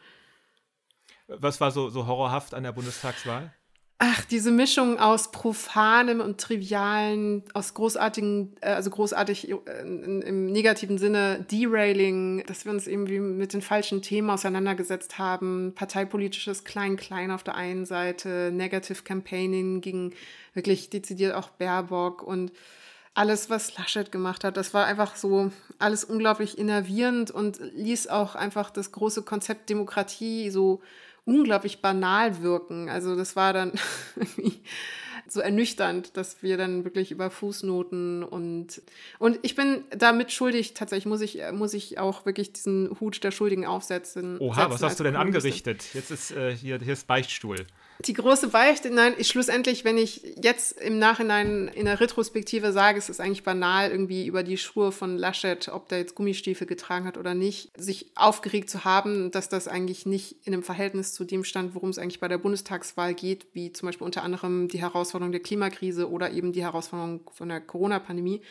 Was war so, so horrorhaft an der Bundestagswahl? Ach, diese Mischung aus profanem und trivialen, aus großartigen, äh, also großartig äh, im negativen Sinne Derailing, dass wir uns irgendwie mit den falschen Themen auseinandergesetzt haben, parteipolitisches Klein-Klein auf der einen Seite, Negative Campaigning gegen wirklich dezidiert auch Baerbock und alles, was Laschet gemacht hat, das war einfach so alles unglaublich innervierend und ließ auch einfach das große Konzept Demokratie so unglaublich banal wirken. Also das war dann [LAUGHS] so ernüchternd, dass wir dann wirklich über Fußnoten und und ich bin damit schuldig. Tatsächlich muss ich muss ich auch wirklich diesen Hut der Schuldigen aufsetzen. Oha, was hast du denn angerichtet? Jetzt ist äh, hier hier ist Beichtstuhl die große Beichte, nein, ich schlussendlich, wenn ich jetzt im Nachhinein in der Retrospektive sage, es ist eigentlich banal, irgendwie über die Schuhe von Laschet, ob der jetzt Gummistiefel getragen hat oder nicht, sich aufgeregt zu haben, dass das eigentlich nicht in einem Verhältnis zu dem stand, worum es eigentlich bei der Bundestagswahl geht, wie zum Beispiel unter anderem die Herausforderung Herausforderung der Klimakrise oder eben die Herausforderung von der Corona-Pandemie.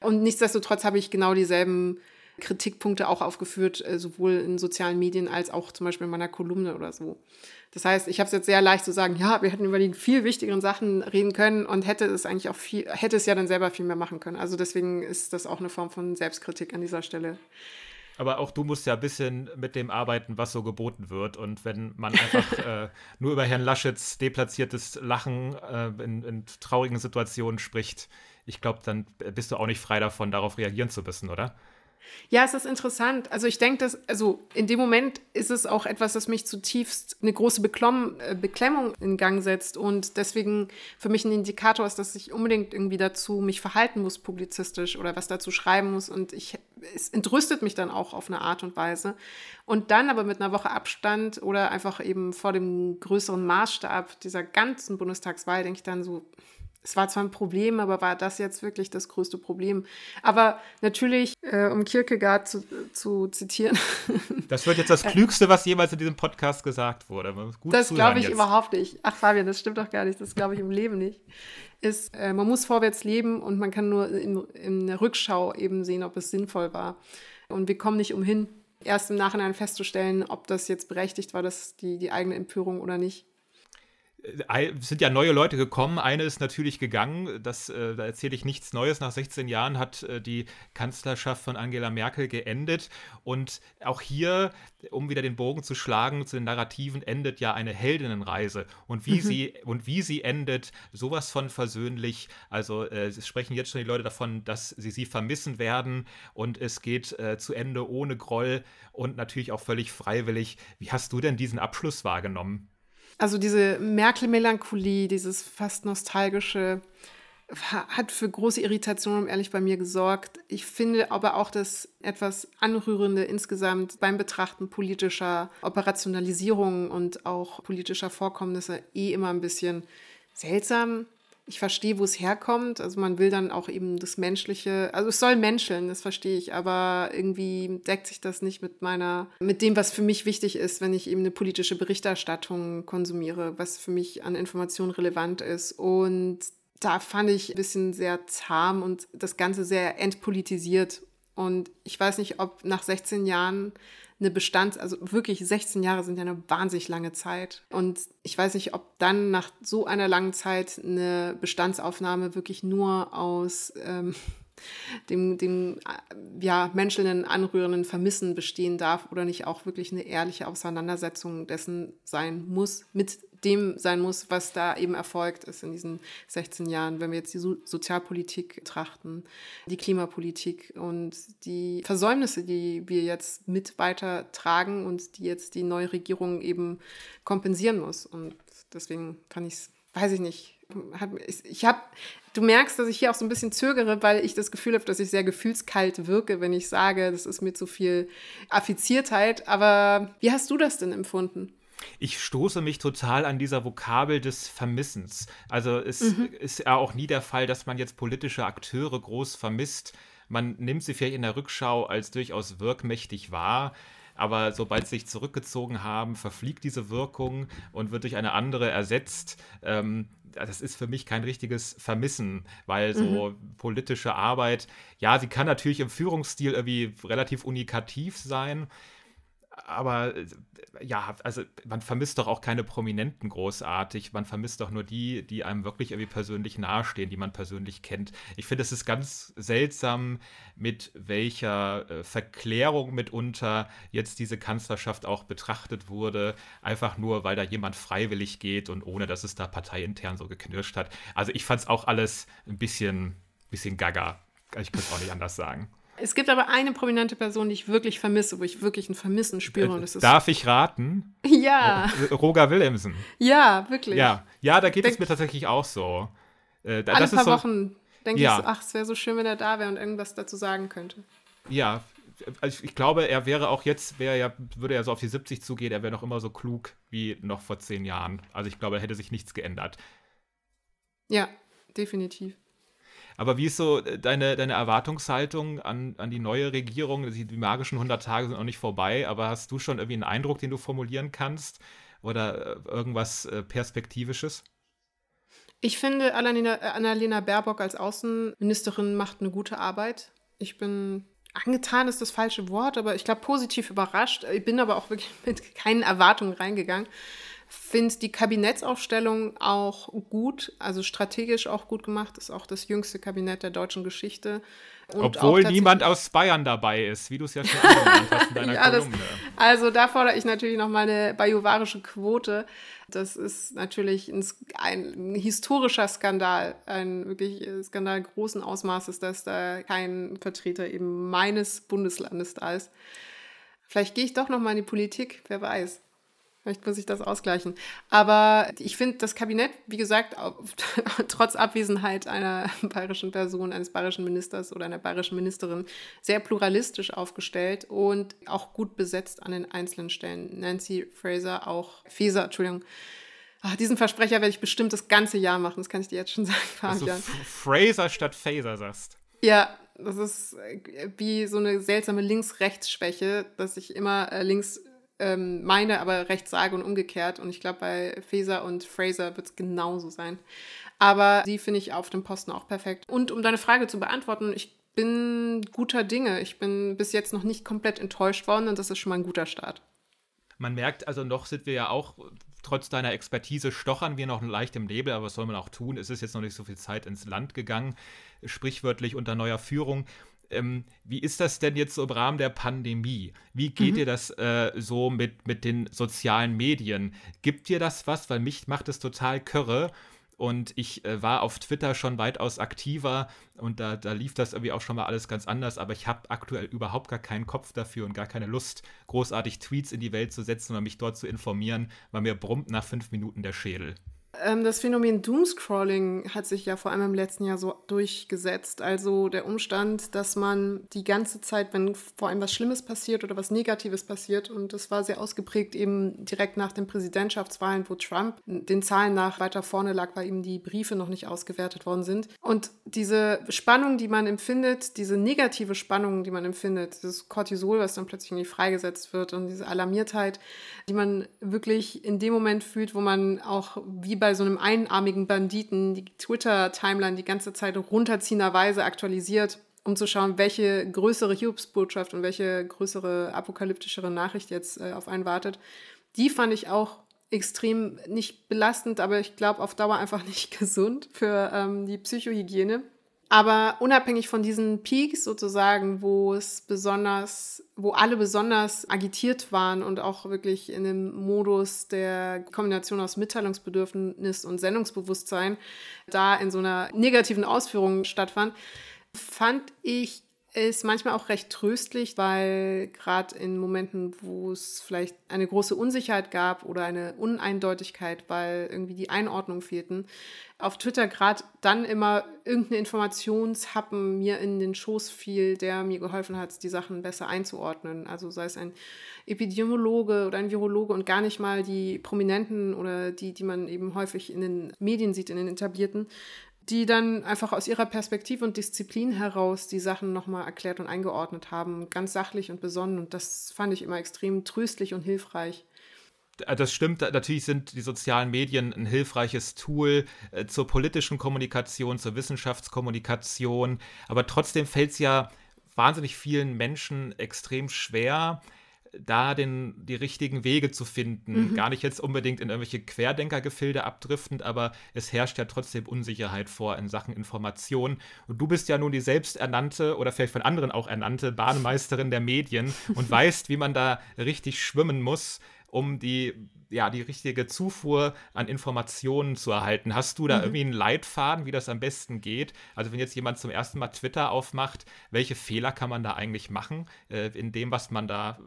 Und nichtsdestotrotz habe ich genau dieselben Kritikpunkte auch aufgeführt, äh, sowohl in sozialen Medien als auch zum Beispiel in meiner Kolumne oder so. Das heißt, ich habe es jetzt sehr leicht zu sagen, ja, wir hätten über die viel wichtigeren Sachen reden können und hätte es eigentlich auch viel, hätte es ja dann selber viel mehr machen können. Also deswegen ist das auch eine Form von Selbstkritik an dieser Stelle. Aber auch du musst ja ein bisschen mit dem arbeiten, was so geboten wird. Und wenn man einfach [LAUGHS] äh, nur über Herrn Laschets deplatziertes Lachen äh, in, in traurigen Situationen spricht, ich glaube, dann bist du auch nicht frei davon, darauf reagieren zu müssen, oder? Ja, es ist interessant. Also ich denke, dass, also in dem Moment ist es auch etwas, das mich zutiefst eine große Beklomm, äh, Beklemmung in Gang setzt und deswegen für mich ein Indikator ist, dass ich unbedingt irgendwie dazu mich verhalten muss, publizistisch oder was dazu schreiben muss und ich, es entrüstet mich dann auch auf eine Art und Weise. Und dann aber mit einer Woche Abstand oder einfach eben vor dem größeren Maßstab dieser ganzen Bundestagswahl denke ich dann so, es war zwar ein Problem, aber war das jetzt wirklich das größte Problem? Aber natürlich, äh, um Kierkegaard zu, zu, zitieren. [LAUGHS] Das wird jetzt das Klügste, was jemals in diesem Podcast gesagt wurde. Gut das glaube ich jetzt. überhaupt nicht. Ach, Fabian, das stimmt doch gar nicht. Das glaube ich im Leben nicht. Ist, äh, man muss vorwärts leben und man kann nur in, in der Rückschau eben sehen, ob es sinnvoll war. Und wir kommen nicht umhin, erst im Nachhinein festzustellen, ob das jetzt berechtigt war, dass die, die eigene Empörung oder nicht sind ja neue Leute gekommen. Eine ist natürlich gegangen. Das, äh, da erzähle ich nichts Neues. Nach 16 Jahren hat äh, die Kanzlerschaft von Angela Merkel geendet. Und auch hier, um wieder den Bogen zu schlagen zu den Narrativen, endet ja eine Heldinnenreise. Und wie, mhm. sie, und wie sie endet, sowas von versöhnlich. Also äh, es sprechen jetzt schon die Leute davon, dass sie sie vermissen werden. Und es geht äh, zu Ende ohne Groll und natürlich auch völlig freiwillig. Wie hast du denn diesen Abschluss wahrgenommen? Also diese Merkel-Melancholie, dieses fast nostalgische, hat für große Irritation, um ehrlich bei mir gesorgt. Ich finde aber auch das etwas Anrührende insgesamt beim Betrachten politischer Operationalisierungen und auch politischer Vorkommnisse eh immer ein bisschen seltsam ich verstehe, wo es herkommt. Also man will dann auch eben das Menschliche, also es soll menscheln, das verstehe ich, aber irgendwie deckt sich das nicht mit meiner, mit dem, was für mich wichtig ist, wenn ich eben eine politische Berichterstattung konsumiere, was für mich an Informationen relevant ist. Und da fand ich ein bisschen sehr zahm und das Ganze sehr entpolitisiert. Und ich weiß nicht, ob nach 16 Jahren eine Bestands-, also wirklich 16 Jahre sind ja eine wahnsinnig lange Zeit. Und ich weiß nicht, ob dann nach so einer langen Zeit eine Bestandsaufnahme wirklich nur aus ähm, [LAUGHS] dem, dem äh, ja, menschlichen, anrührenden Vermissen bestehen darf oder nicht auch wirklich eine ehrliche Auseinandersetzung dessen sein muss mit dem sein muss, was da eben erfolgt ist in diesen 16 Jahren, wenn wir jetzt die so Sozialpolitik betrachten, die Klimapolitik und die Versäumnisse, die wir jetzt mit weitertragen und die jetzt die neue Regierung eben kompensieren muss. Und deswegen kann ich es, weiß ich nicht, ich habe, du merkst, dass ich hier auch so ein bisschen zögere, weil ich das Gefühl habe, dass ich sehr gefühlskalt wirke, wenn ich sage, das ist mir zu viel Affiziertheit. Aber wie hast du das denn empfunden? Ich stoße mich total an dieser Vokabel des Vermissens. Also es mhm. ist ja auch nie der Fall, dass man jetzt politische Akteure groß vermisst. Man nimmt sie vielleicht in der Rückschau als durchaus wirkmächtig wahr, aber sobald sie sich zurückgezogen haben, verfliegt diese Wirkung und wird durch eine andere ersetzt. Ähm, das ist für mich kein richtiges Vermissen, weil so mhm. politische Arbeit, ja, sie kann natürlich im Führungsstil irgendwie relativ unikativ sein, aber äh, ja, also man vermisst doch auch keine Prominenten großartig. Man vermisst doch nur die, die einem wirklich irgendwie persönlich nahestehen, die man persönlich kennt. Ich finde, es ist ganz seltsam, mit welcher äh, Verklärung mitunter jetzt diese Kanzlerschaft auch betrachtet wurde. Einfach nur, weil da jemand freiwillig geht und ohne, dass es da parteiintern so geknirscht hat. Also ich fand es auch alles ein bisschen, bisschen gaga. Ich könnte es auch nicht anders sagen. Es gibt aber eine prominente Person, die ich wirklich vermisse, wo ich wirklich ein Vermissen spüre. Und das ist Darf ich raten? Ja. Roger Willemsen. Ja, wirklich. Ja, ja da geht Denk, es mir tatsächlich auch so. Äh, alle paar so, Wochen denke ja. ich so, ach, es wäre so schön, wenn er da wäre und irgendwas dazu sagen könnte. Ja, also ich glaube, er wäre auch jetzt, wäre ja, würde er so auf die 70 zugehen, er wäre noch immer so klug wie noch vor zehn Jahren. Also ich glaube, er hätte sich nichts geändert. Ja, definitiv. Aber wie ist so äh, deine, deine Erwartungshaltung an, an die neue Regierung? Die, die magischen 100 Tage sind noch nicht vorbei, aber hast du schon irgendwie einen Eindruck, den du formulieren kannst? Oder äh, irgendwas äh, Perspektivisches? Ich finde, Annalena, Annalena Baerbock als Außenministerin macht eine gute Arbeit. Ich bin angetan ist das falsche Wort, aber ich glaube positiv überrascht. Ich bin aber auch wirklich [LAUGHS] mit keinen Erwartungen reingegangen. Finde die Kabinettsaufstellung auch gut, also strategisch auch gut gemacht. Ist auch das jüngste Kabinett der deutschen Geschichte. Und Obwohl niemand aus Bayern dabei ist, wie du es ja schon angewandt hast in deiner [LAUGHS] ja, Kolumne. Das, also da fordere ich natürlich noch mal eine bajuwarische Quote. Das ist natürlich ein, ein, historischer Skandal, ein wirklich Skandal großen Ausmaßes, dass da kein Vertreter eben meines Bundeslandes da ist. Vielleicht gehe ich doch noch mal in die Politik, wer weiß. Vielleicht muss ich das ausgleichen. Aber ich finde das Kabinett, wie gesagt, [LAUGHS] trotz Abwesenheit einer [LAUGHS] bayerischen Person, eines bayerischen Ministers oder einer bayerischen Ministerin, sehr pluralistisch aufgestellt und auch gut besetzt an den einzelnen Stellen. Nancy Fraser, auch Faeser, Entschuldigung. Ach, diesen Versprecher werde ich bestimmt das ganze Jahr machen, das kann ich dir jetzt schon [LAUGHS] sagen, Fabian. Also Fraser statt Faser sagst. Ja, das ist äh, wie so eine seltsame Links-Rechts-Schwäche, dass ich immer äh, links ähm, meine, aber rechts sage und umgekehrt. Und ich glaube, bei Feser und Fraser wird es genauso sein. Aber die finde ich auf dem Posten auch perfekt. Und um deine Frage zu beantworten, ich bin guter Dinge. Ich bin bis jetzt noch nicht komplett enttäuscht worden und das ist schon mal ein guter Start. Man merkt also noch, sind wir ja auch, trotz deiner Expertise, stochern wir noch leicht im Nebel, aber was soll man auch tun? Es ist jetzt noch nicht so viel Zeit ins Land gegangen, sprichwörtlich unter neuer Führung ähm, wie ist das denn jetzt so im Rahmen der Pandemie? Wie geht mhm. dir das äh, so mit, mit den sozialen Medien? Gibt dir das was? Weil mich macht es total körre. Und ich äh, war auf Twitter schon weitaus aktiver und da, da lief das irgendwie auch schon mal alles ganz anders. Aber ich habe aktuell überhaupt gar keinen Kopf dafür und gar keine Lust, großartig Tweets in die Welt zu setzen oder mich dort zu informieren, weil mir brummt nach fünf Minuten der Schädel. Ähm, das Phänomen Doomscrolling hat sich ja vor allem im letzten Jahr so durchgesetzt. Also der Umstand, dass man die ganze Zeit, wenn vor allem was Schlimmes passiert oder was Negatives passiert, und das war sehr ausgeprägt eben direkt nach den Präsidentschaftswahlen, wo Trump den Zahlen nach weiter vorne lag, weil eben die Briefe noch nicht ausgewertet worden sind. Und diese Spannung, die man empfindet, diese negative Spannung, die man empfindet, das Cortisol, was dann plötzlich irgendwie freigesetzt wird und diese Alarmiertheit, die man wirklich in dem Moment fühlt, wo man auch wie bei so einem einarmigen Banditen die Twitter-Timeline die ganze Zeit runterziehenderweise aktualisiert, um zu schauen, welche größere Hiobsbotschaft und welche größere apokalyptischere Nachricht jetzt äh, auf einen wartet. Die fand ich auch extrem nicht belastend, aber ich glaube auf Dauer einfach [LAUGHS] nicht gesund für ähm, die Psychohygiene. Aber unabhängig von diesen Peaks sozusagen, wo es besonders, wo alle besonders agitiert waren und auch wirklich in dem Modus der Kombination aus Mitteilungsbedürfnis und Sendungsbewusstsein da in so einer negativen Ausführung stattfand, fand ich ist manchmal auch recht tröstlich, weil gerade in Momenten, wo es vielleicht eine große Unsicherheit gab oder eine Uneindeutigkeit, weil irgendwie die Einordnung fehlten, auf Twitter gerade dann immer irgendeine Informationshappen mir in den Schoß fiel, der mir geholfen hat, die Sachen besser einzuordnen. Also sei es ein Epidemiologe oder ein Virologe und gar nicht mal die Prominenten oder die, die man eben häufig in den Medien sieht, in den etablierten, die dann einfach aus ihrer Perspektive und Disziplin heraus die Sachen nochmal erklärt und eingeordnet haben, ganz sachlich und besonnen. Und das fand ich immer extrem tröstlich und hilfreich. Äh, das stimmt, natürlich sind die sozialen Medien ein hilfreiches Tool äh, zur politischen Kommunikation, zur Wissenschaftskommunikation, aber trotzdem fällt es ja wahnsinnig vielen Menschen extrem schwer, da den, die richtigen Wege zu finden. Mhm. Gar nicht jetzt unbedingt in irgendwelche Querdenkergefilde abdriftend, aber es herrscht ja trotzdem Unsicherheit vor in Sachen Information. Und du bist ja nun die selbsternannte oder vielleicht von anderen auch ernannte Bahnmeisterin der Medien [LAUGHS] und weißt, wie man da richtig schwimmen muss, um die ja, die richtige Zufuhr an Informationen zu erhalten. Hast du da mhm. irgendwie einen Leitfaden, wie das am besten geht? Also wenn jetzt jemand zum ersten Mal Twitter aufmacht, welche Fehler kann man da eigentlich machen äh, in dem, was man da,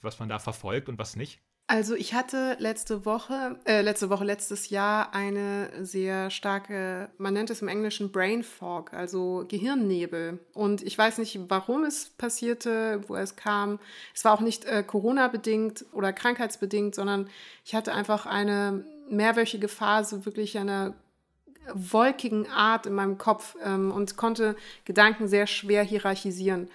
was man da verfolgt und was nicht? Also ich hatte letzte Woche, äh, letzte Woche, letztes Jahr eine sehr starke, man nennt es im Englischen Brain Fog, also Gehirnnebel. Und ich weiß nicht, warum es passierte, wo es kam. Es war auch nicht äh, Corona-bedingt oder krankheitsbedingt, sondern ich hatte einfach eine mehrwöchige Phase wirklich einer wolkigen Art in meinem Kopf ähm, und konnte Gedanken sehr schwer hierarchisieren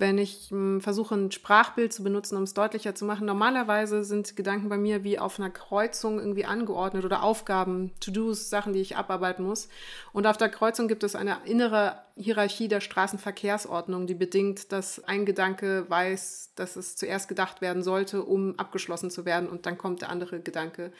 wenn ich hm, versuche, ein Sprachbild zu benutzen, um es deutlicher zu machen. Normalerweise sind Gedanken bei mir wie auf einer Kreuzung irgendwie angeordnet oder Aufgaben, To-Dos, Sachen, die ich abarbeiten muss. Und auf der Kreuzung gibt es eine innere Hierarchie der Straßenverkehrsordnung, die bedingt, dass ein Gedanke weiß, dass es zuerst gedacht werden sollte, um abgeschlossen zu werden und dann kommt der andere Gedanke.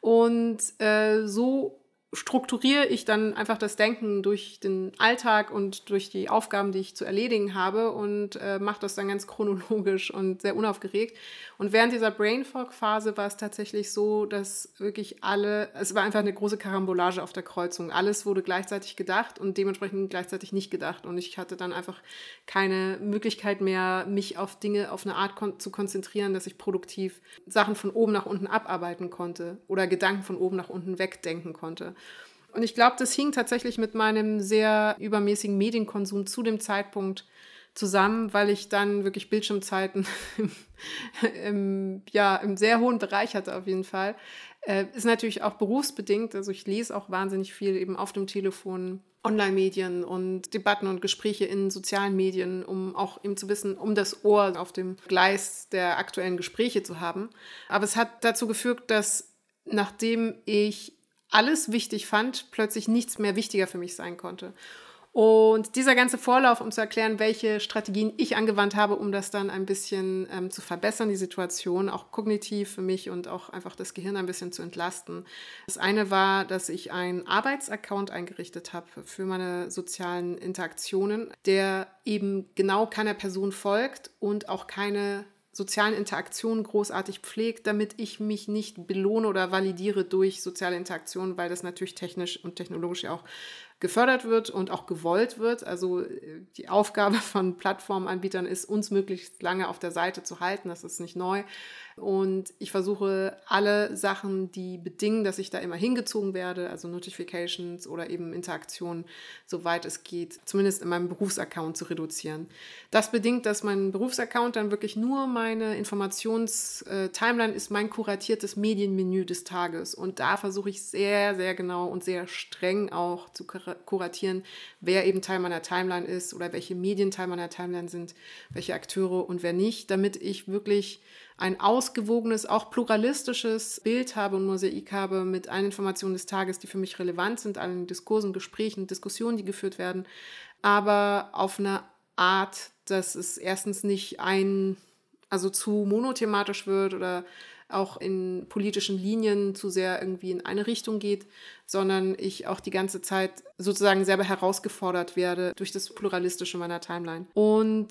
Und äh, so strukturiere ich dann einfach das Denken durch den Alltag und durch die Aufgaben, die ich zu erledigen habe und äh, mache das dann ganz chronologisch und sehr unaufgeregt. Und während dieser Brain Fog Phase war es tatsächlich so, dass wirklich alle, es war einfach eine große Karambolage auf der Kreuzung. Alles wurde gleichzeitig gedacht und dementsprechend gleichzeitig nicht gedacht. Und ich hatte dann einfach keine Möglichkeit mehr, mich auf Dinge auf eine Art kon zu konzentrieren, dass ich produktiv Sachen von oben nach unten abarbeiten konnte oder Gedanken von oben nach unten wegdenken konnte. Und ich glaube, das hing tatsächlich mit meinem sehr übermäßigen Medienkonsum zu dem Zeitpunkt zusammen, weil ich dann wirklich Bildschirmzeiten im, [LAUGHS] im, ja, im sehr hohen Bereich hatte auf jeden Fall. Äh, ist natürlich auch berufsbedingt. Also ich lese auch wahnsinnig viel eben auf dem Telefon, Online-Medien und Debatten und Gespräche in sozialen Medien, um auch eben zu wissen, um das Ohr auf dem Gleis der aktuellen Gespräche zu haben. Aber es hat dazu geführt, dass nachdem ich alles wichtig fand, plötzlich nichts mehr wichtiger für mich sein konnte. Und dieser ganze Vorlauf, um zu erklären, welche Strategien ich angewandt habe, um das dann ein bisschen ähm, zu verbessern, die Situation, auch kognitiv für mich und auch einfach das Gehirn ein bisschen zu entlasten. Das eine war, dass ich einen Arbeitsaccount eingerichtet habe für meine sozialen Interaktionen, der eben genau keiner Person folgt und auch keine sozialen Interaktionen großartig pflegt, damit ich mich nicht belohne oder validiere durch soziale Interaktionen, weil das natürlich technisch und technologisch ja auch gefördert wird und auch gewollt wird. Also äh, die Aufgabe [LAUGHS] von Plattformanbietern ist, uns möglichst lange auf der Seite zu halten. Das ist nicht neu. Und ich versuche alle Sachen, die bedingen, dass ich da immer hingezogen werde, also Notifications oder eben Interaktionen, soweit es geht, zumindest in meinem Berufsaccount zu reduzieren. Das bedingt, dass mein Berufsaccount dann wirklich nur meine Informations-Timeline äh, ist, mein kuratiertes Medienmenü des Tages. Und da versuche ich sehr, sehr genau und sehr streng auch zu kuratieren, wer eben Teil meiner Timeline ist oder welche Medien Teil meiner Timeline sind, welche Akteure und wer nicht, damit ich wirklich ein ausgewogenes, auch pluralistisches Bild habe und Mosaik habe mit allen Informationen des Tages, die für mich relevant sind, allen Diskursen, Gesprächen, Diskussionen, die geführt werden, aber auf eine Art, dass es erstens nicht ein, also zu monothematisch wird oder auch in politischen Linien zu sehr irgendwie in eine Richtung geht, sondern ich auch die ganze Zeit sozusagen selber herausgefordert werde durch das Pluralistische meiner Timeline. Und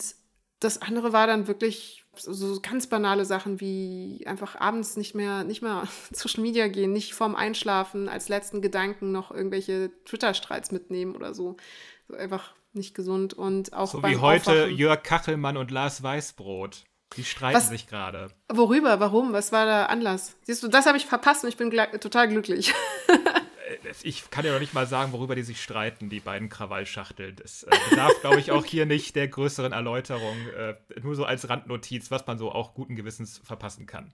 das andere war dann wirklich so ganz banale Sachen wie einfach abends nicht mehr, nicht mehr [LAUGHS] Social Media gehen, nicht vorm Einschlafen als letzten Gedanken noch irgendwelche Twitter-Streits mitnehmen oder so. so. Einfach nicht gesund und auch. So wie heute Aufwachen. Jörg Kachelmann und Lars Weißbrot. Die streiten Was, sich gerade. Worüber? Warum? Was war der Anlass? Siehst du, das habe ich verpasst und ich bin total glücklich. ich kann ja noch nicht mal sagen, worüber die sich streiten, die beiden Krawallschachteln. Das äh, bedarf, glaube ich, [LAUGHS] auch hier nicht der größeren Erläuterung. Äh, nur so als Randnotiz, was man so auch guten Gewissens verpassen kann.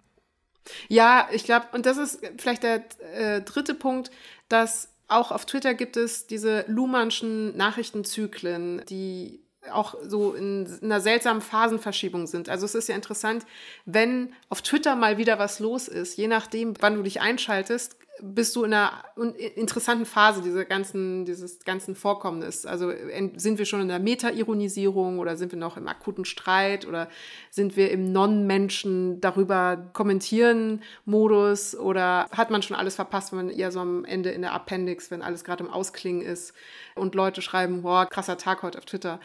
Ja, ich glaube, und das ist vielleicht der äh, dritte Punkt, dass auch auf Twitter gibt es diese Luhmannschen Nachrichtenzyklen, die auch so in, in einer seltsamen Phasenverschiebung sind. Also es ist ja interessant, wenn auf Twitter mal wieder was los ist, je nachdem, wann du dich einschaltest, bist du in einer interessanten Phase dieser ganzen, dieses ganzen Vorkommnis. Also sind wir schon in der Meta-Ironisierung oder sind wir noch im akuten Streit oder sind wir im Non-Menschen darüber kommentieren Modus oder hat man schon alles verpasst, wenn man eher so am Ende in der Appendix, wenn alles gerade im Ausklingen ist und Leute schreiben, boah, krasser Tag heute auf Twitter.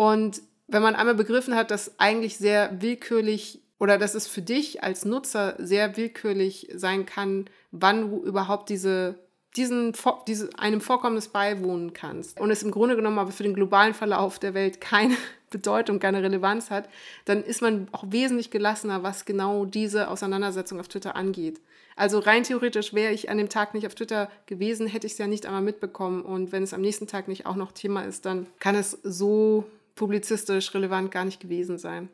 Und wenn man einmal begriffen hat, dass eigentlich sehr willkürlich oder dass es für dich als Nutzer sehr willkürlich sein kann, wann du überhaupt diese, diesen, diese, einem Vorkommnis beiwohnen kannst und es im Grunde genommen aber für den globalen Verlauf der Welt keine [LAUGHS] Bedeutung, keine Relevanz hat, dann ist man auch wesentlich gelassener, was genau diese Auseinandersetzung auf Twitter angeht. Also rein theoretisch wäre ich an dem Tag nicht auf Twitter gewesen, hätte ich es ja nicht einmal mitbekommen. Und wenn es am nächsten Tag nicht auch noch Thema ist, dann kann es so publizistisch relevant gar nicht gewesen sein.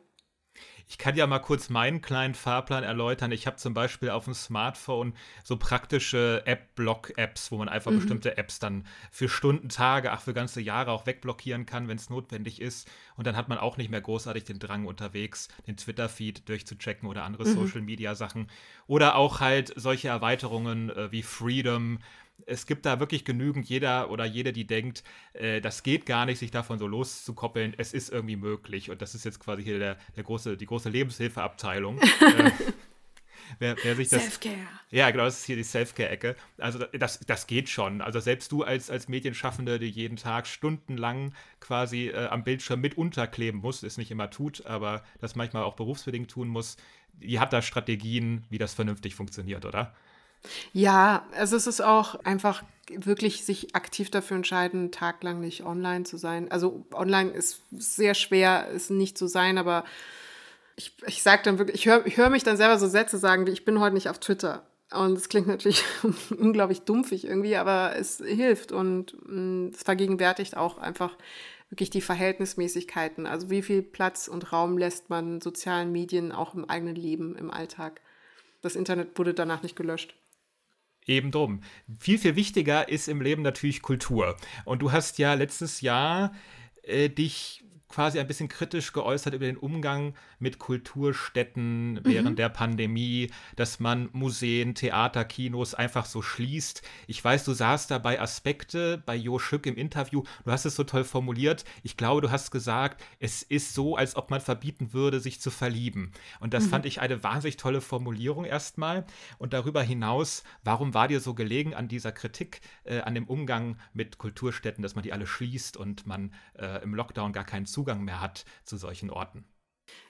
Ich kann ja mal kurz meinen kleinen Fahrplan erläutern. Ich habe zum Beispiel auf dem Smartphone so praktische App-Block-Apps, wo man einfach mhm. bestimmte Apps dann für Stunden, Tage, ach, für ganze Jahre auch wegblockieren kann, wenn es notwendig ist. Und dann hat man auch nicht mehr großartig den Drang unterwegs, den Twitter-Feed durchzuchecken oder andere mhm. Social-Media-Sachen. Oder auch halt solche Erweiterungen äh, wie Freedom, es gibt da wirklich genügend jeder oder jede, die denkt, äh, das geht gar nicht, sich davon so loszukoppeln. Es ist irgendwie möglich. Und das ist jetzt quasi hier der, der große, die große Lebenshilfeabteilung. [LAUGHS] äh, wer, wer sich das. Selfcare. Ja, genau, das ist hier die Selfcare-Ecke. Also das, das geht schon. Also selbst du als, als Medienschaffende, die jeden Tag stundenlang quasi äh, am Bildschirm mit unterkleben muss, es nicht immer tut, aber das manchmal auch berufsbedingt tun muss, die hat da Strategien, wie das vernünftig funktioniert, oder? Ja, also es ist auch einfach wirklich sich aktiv dafür entscheiden, taglang nicht online zu sein. Also online ist sehr schwer, es nicht zu sein, aber ich, ich sage dann wirklich, ich höre ich hör mich dann selber so Sätze sagen, wie ich bin heute nicht auf Twitter. Und es klingt natürlich [LAUGHS] unglaublich dumpfig irgendwie, aber es hilft und mm, es vergegenwärtigt auch einfach wirklich die Verhältnismäßigkeiten. Also wie viel Platz und Raum lässt man sozialen Medien auch im eigenen Leben, im Alltag. Das Internet wurde danach nicht gelöscht. Eben drum. Viel, viel wichtiger ist im Leben natürlich Kultur. Und du hast ja letztes Jahr äh, dich quasi ein bisschen kritisch geäußert über den Umgang mit Kulturstätten während mhm. der Pandemie, dass man Museen, Theater, Kinos einfach so schließt. Ich weiß, du sahst dabei Aspekte bei Jo Schück im Interview. Du hast es so toll formuliert. Ich glaube, du hast gesagt, es ist so, als ob man verbieten würde, sich zu verlieben. Und das mhm. fand ich eine wahnsinnig tolle Formulierung erstmal. Und darüber hinaus, warum war dir so gelegen an dieser Kritik, äh, an dem Umgang mit Kulturstätten, dass man die alle schließt und man äh, im Lockdown gar keinen Zugang mehr hat zu solchen Orten?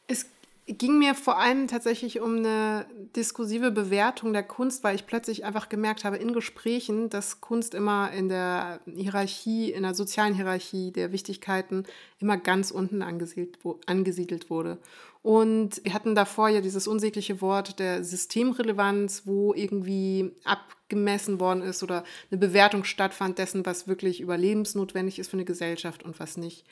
Es ging mir vor allem tatsächlich um eine diskursive Bewertung der Kunst, weil ich plötzlich einfach gemerkt habe in Gesprächen, dass Kunst immer in der Hierarchie, in der sozialen Hierarchie der Wichtigkeiten immer ganz unten angesiedelt, angesiedelt wurde. Und wir hatten davor ja dieses unsägliche Wort der Systemrelevanz, wo irgendwie abgemessen worden ist oder eine Bewertung stattfand dessen, was wirklich überlebensnotwendig ist für eine Gesellschaft und was nicht.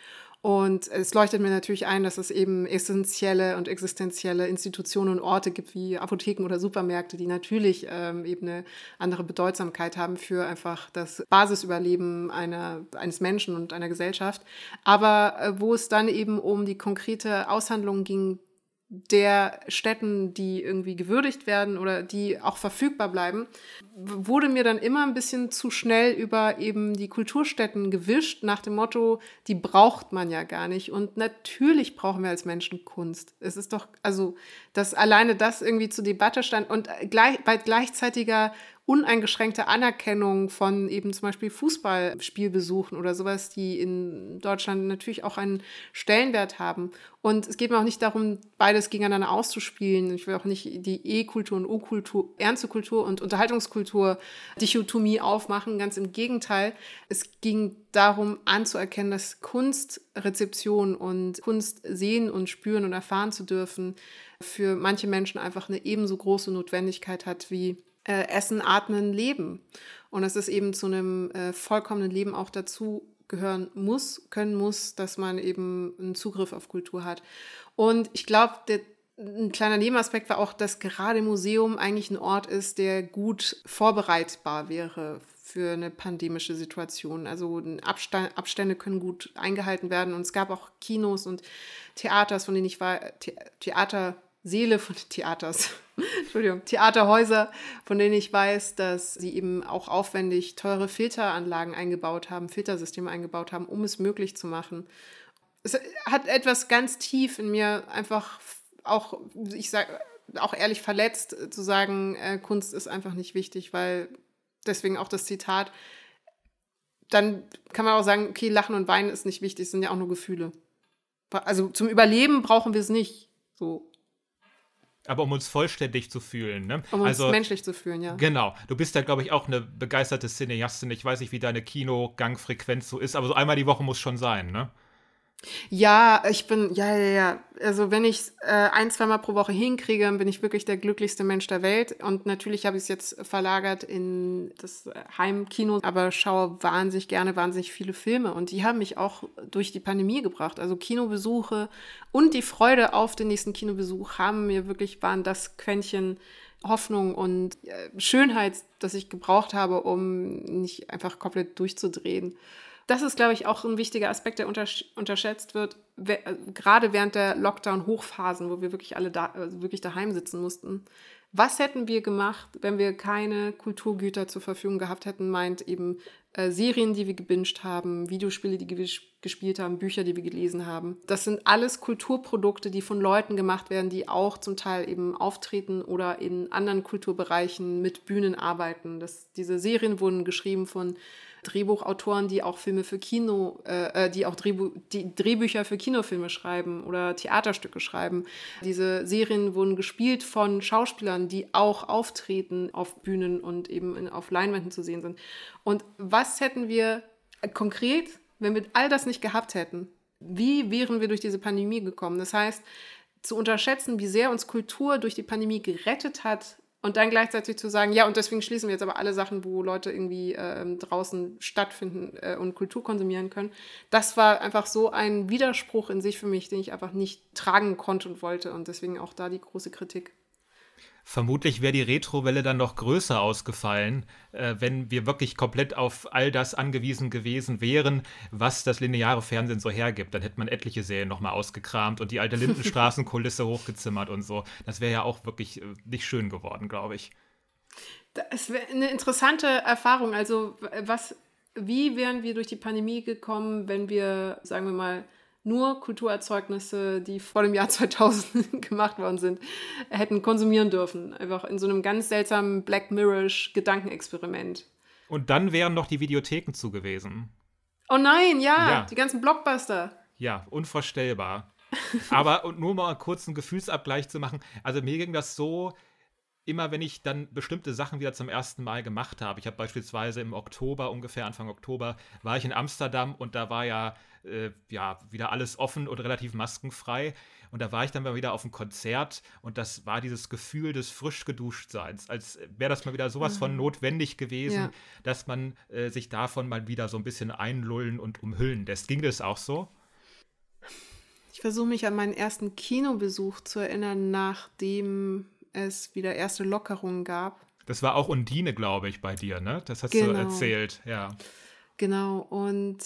Und es leuchtet mir natürlich ein, dass es eben essentielle und existenzielle Institutionen und Orte gibt, wie Apotheken oder Supermärkte, die natürlich ähm, eben eine andere Bedeutsamkeit haben für einfach das Basisüberleben einer, eines Menschen und einer Gesellschaft. Aber äh, wo es dann eben um die konkrete Aushandlung ging, der Städten, die irgendwie gewürdigt werden oder die auch verfügbar bleiben, wurde mir dann immer ein bisschen zu schnell über eben die Kulturstätten gewischt, nach dem Motto, die braucht man ja gar nicht. Und natürlich brauchen wir als Menschen Kunst. Es ist doch, also, dass alleine das irgendwie zur Debatte stand und gleich, bei gleichzeitiger uneingeschränkte Anerkennung von eben zum Beispiel Fußballspielbesuchen oder sowas, die in Deutschland natürlich auch einen Stellenwert haben. Und es geht mir auch nicht darum, beides gegeneinander auszuspielen. Ich will auch nicht die E-Kultur und O-Kultur, ernste Kultur und Unterhaltungskultur Dichotomie aufmachen. Ganz im Gegenteil. Es ging darum anzuerkennen, dass Kunstrezeption und Kunst sehen und spüren und erfahren zu dürfen für manche Menschen einfach eine ebenso große Notwendigkeit hat wie äh, Essen, Atmen, Leben. Und dass es eben zu einem äh, vollkommenen Leben auch dazu gehören muss, können muss, dass man eben einen Zugriff auf Kultur hat. Und ich glaube, ein kleiner Nebenaspekt war auch, dass gerade Museum eigentlich ein Ort ist, der gut vorbereitbar wäre für eine pandemische Situation. Also Abstände können gut eingehalten werden. Und es gab auch Kinos und Theaters, von denen ich war, The Theater Seele von Theaters, [LAUGHS] Entschuldigung, Theaterhäuser, von denen ich weiß, dass sie eben auch aufwendig teure Filteranlagen eingebaut haben, Filtersysteme eingebaut haben, um es möglich zu machen. Es hat etwas ganz tief in mir einfach auch, ich sage, auch ehrlich verletzt zu sagen, äh, Kunst ist einfach nicht wichtig, weil deswegen auch das Zitat, dann kann man auch sagen, okay, Lachen und Weinen ist nicht wichtig, sind ja auch nur Gefühle. Also zum Überleben brauchen wir es nicht. So. Aber um uns vollständig zu fühlen, ne? Um also, uns menschlich zu fühlen, ja. Genau. Du bist ja, glaube ich, auch eine begeisterte Cineastin. Ich weiß nicht, wie deine Kinogangfrequenz so ist, aber so einmal die Woche muss schon sein, ne? Ja, ich bin, ja, ja, ja. Also wenn ich äh, ein, zweimal pro Woche hinkriege, dann bin ich wirklich der glücklichste Mensch der Welt. Und natürlich habe ich es jetzt verlagert in das Heimkino, aber schaue wahnsinnig gerne wahnsinnig viele Filme. Und die haben mich auch durch die Pandemie gebracht. Also Kinobesuche und die Freude auf den nächsten Kinobesuch haben mir wirklich, waren das Quäntchen Hoffnung und äh, Schönheit, das ich gebraucht habe, um nicht einfach komplett durchzudrehen. Das ist, glaube ich, auch ein wichtiger Aspekt, der untersch unterschätzt wird, äh, gerade während der Lockdown-Hochphasen, wo wir wirklich alle da, also wirklich daheim sitzen mussten. Was hätten wir gemacht, wenn wir keine Kulturgüter zur Verfügung gehabt hätten, meint eben äh, Serien, die wir gebinged haben, Videospiele, die wir gespielt haben, Bücher, die wir gelesen haben. Das sind alles Kulturprodukte, die von Leuten gemacht werden, die auch zum Teil eben auftreten oder in anderen Kulturbereichen mit Bühnen arbeiten. Das, diese Serien wurden geschrieben von Drehbuchautoren, die auch Filme für Kino, äh, äh, die auch Drehbu die Drehbücher für Kinofilme schreiben oder Theaterstücke schreiben. Diese Serien wurden gespielt von Schauspielern, die auch auftreten auf Bühnen und eben in, auf Leinwänden zu sehen sind. Und was hätten wir konkret, wenn wir all das nicht gehabt hätten? Wie wären wir durch diese Pandemie gekommen? Das heißt, zu unterschätzen, wie sehr uns Kultur durch die Pandemie gerettet hat, und dann gleichzeitig zu sagen, ja, und deswegen schließen wir jetzt aber alle Sachen, wo Leute irgendwie äh, draußen stattfinden äh, und Kultur konsumieren können. Das war einfach so ein Widerspruch in sich für mich, den ich einfach nicht tragen konnte und wollte. Und deswegen auch da die große Kritik. Vermutlich wäre die Retrowelle dann noch größer ausgefallen, äh, wenn wir wirklich komplett auf all das angewiesen gewesen wären, was das lineare Fernsehen so hergibt. Dann hätte man etliche Serien nochmal ausgekramt und die alte Lindenstraßenkulisse [LAUGHS] hochgezimmert und so. Das wäre ja auch wirklich äh, nicht schön geworden, glaube ich. Das wäre eine interessante Erfahrung. Also, was, wie wären wir durch die Pandemie gekommen, wenn wir, sagen wir mal, nur Kulturerzeugnisse, die vor dem Jahr [LAUGHS] 2000 gemacht worden sind, hätten konsumieren dürfen. Einfach in so einem ganz seltsamen Black Mirror-isch Gedankenexperiment. Und dann wären noch die Videotheken zu gewesen. Oh nein, ja, ja. die ganzen Blockbuster. Ja, unvorstellbar. Aber und nur mal kurz einen Gefühlsabgleich zu machen. Also mir ging das so, immer wenn ich dann bestimmte Sachen wieder zum ersten Mal gemacht habe. Ich habe beispielsweise im Oktober, ungefähr Anfang Oktober, war ich in Amsterdam und da war ja äh, ja, wieder alles offen und relativ maskenfrei. Und da war ich dann mal wieder auf einem Konzert und das war dieses Gefühl des frisch geduschtseins, als wäre das mal wieder sowas von mhm. notwendig gewesen, ja. dass man äh, sich davon mal wieder so ein bisschen einlullen und umhüllen lässt. Ging das auch so? Ich versuche mich an meinen ersten Kinobesuch zu erinnern, nachdem es wieder erste Lockerungen gab. Das war auch Undine, glaube ich, bei dir, ne? Das hast genau. du erzählt, ja. Genau, und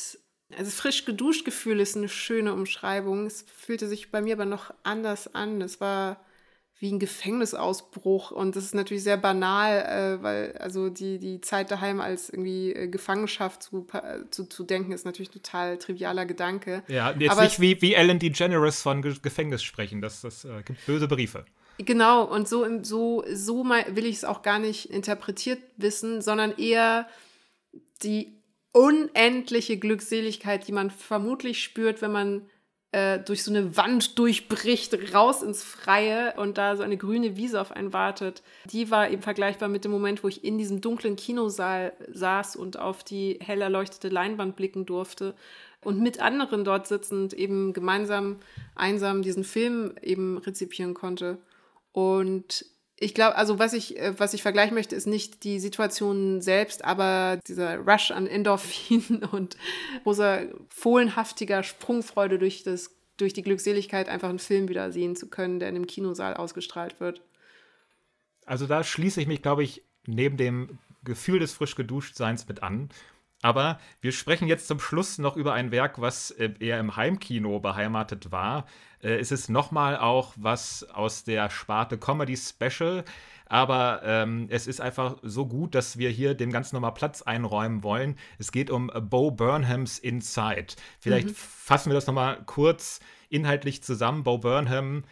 also frisch geduscht Gefühl ist eine schöne Umschreibung. Es fühlte sich bei mir aber noch anders an. Es war wie ein Gefängnisausbruch und das ist natürlich sehr banal, äh, weil also die, die Zeit daheim als irgendwie äh, Gefangenschaft zu, zu, zu denken, ist natürlich ein total trivialer Gedanke. Ja, jetzt Aber nicht wie, wie Ellen DeGeneres von Ge Gefängnis sprechen, das, das äh, gibt böse Briefe. Genau, und so, so, so will ich es auch gar nicht interpretiert wissen, sondern eher die unendliche Glückseligkeit, die man vermutlich spürt, wenn man äh, durch so eine Wand durchbricht, raus ins Freie und da so eine grüne Wiese auf einen wartet. Die war eben vergleichbar mit dem Moment, wo ich in diesem dunklen Kinosaal saß und auf die hell erleuchtete Leinwand blicken durfte und mit anderen dort sitzend eben gemeinsam einsam diesen Film eben rezipieren konnte. Und ich glaube, also was ich, äh, was ich vergleichen möchte, ist nicht die Situation selbst, aber dieser Rush an Endorphin [LAUGHS] und großer fohlenhaftiger Sprungfreude durch, das, durch die Glückseligkeit, einfach einen Film wieder sehen zu können, der in einem Kinosaal ausgestrahlt wird. Also da schließe ich mich, glaube ich, neben dem Gefühl des frisch geduscht Seins mit an. Aber wir sprechen jetzt zum Schluss noch über ein Werk, was äh, eher im Heimkino beheimatet war. Äh, es ist nochmal auch was aus der Sparte Comedy Special. Aber ähm, es ist einfach so gut, dass wir hier dem Ganzen nochmal Platz einräumen wollen. Es geht um Bo Burnhams Inside. Vielleicht mhm. fassen wir das nochmal kurz inhaltlich zusammen. Bo Burnham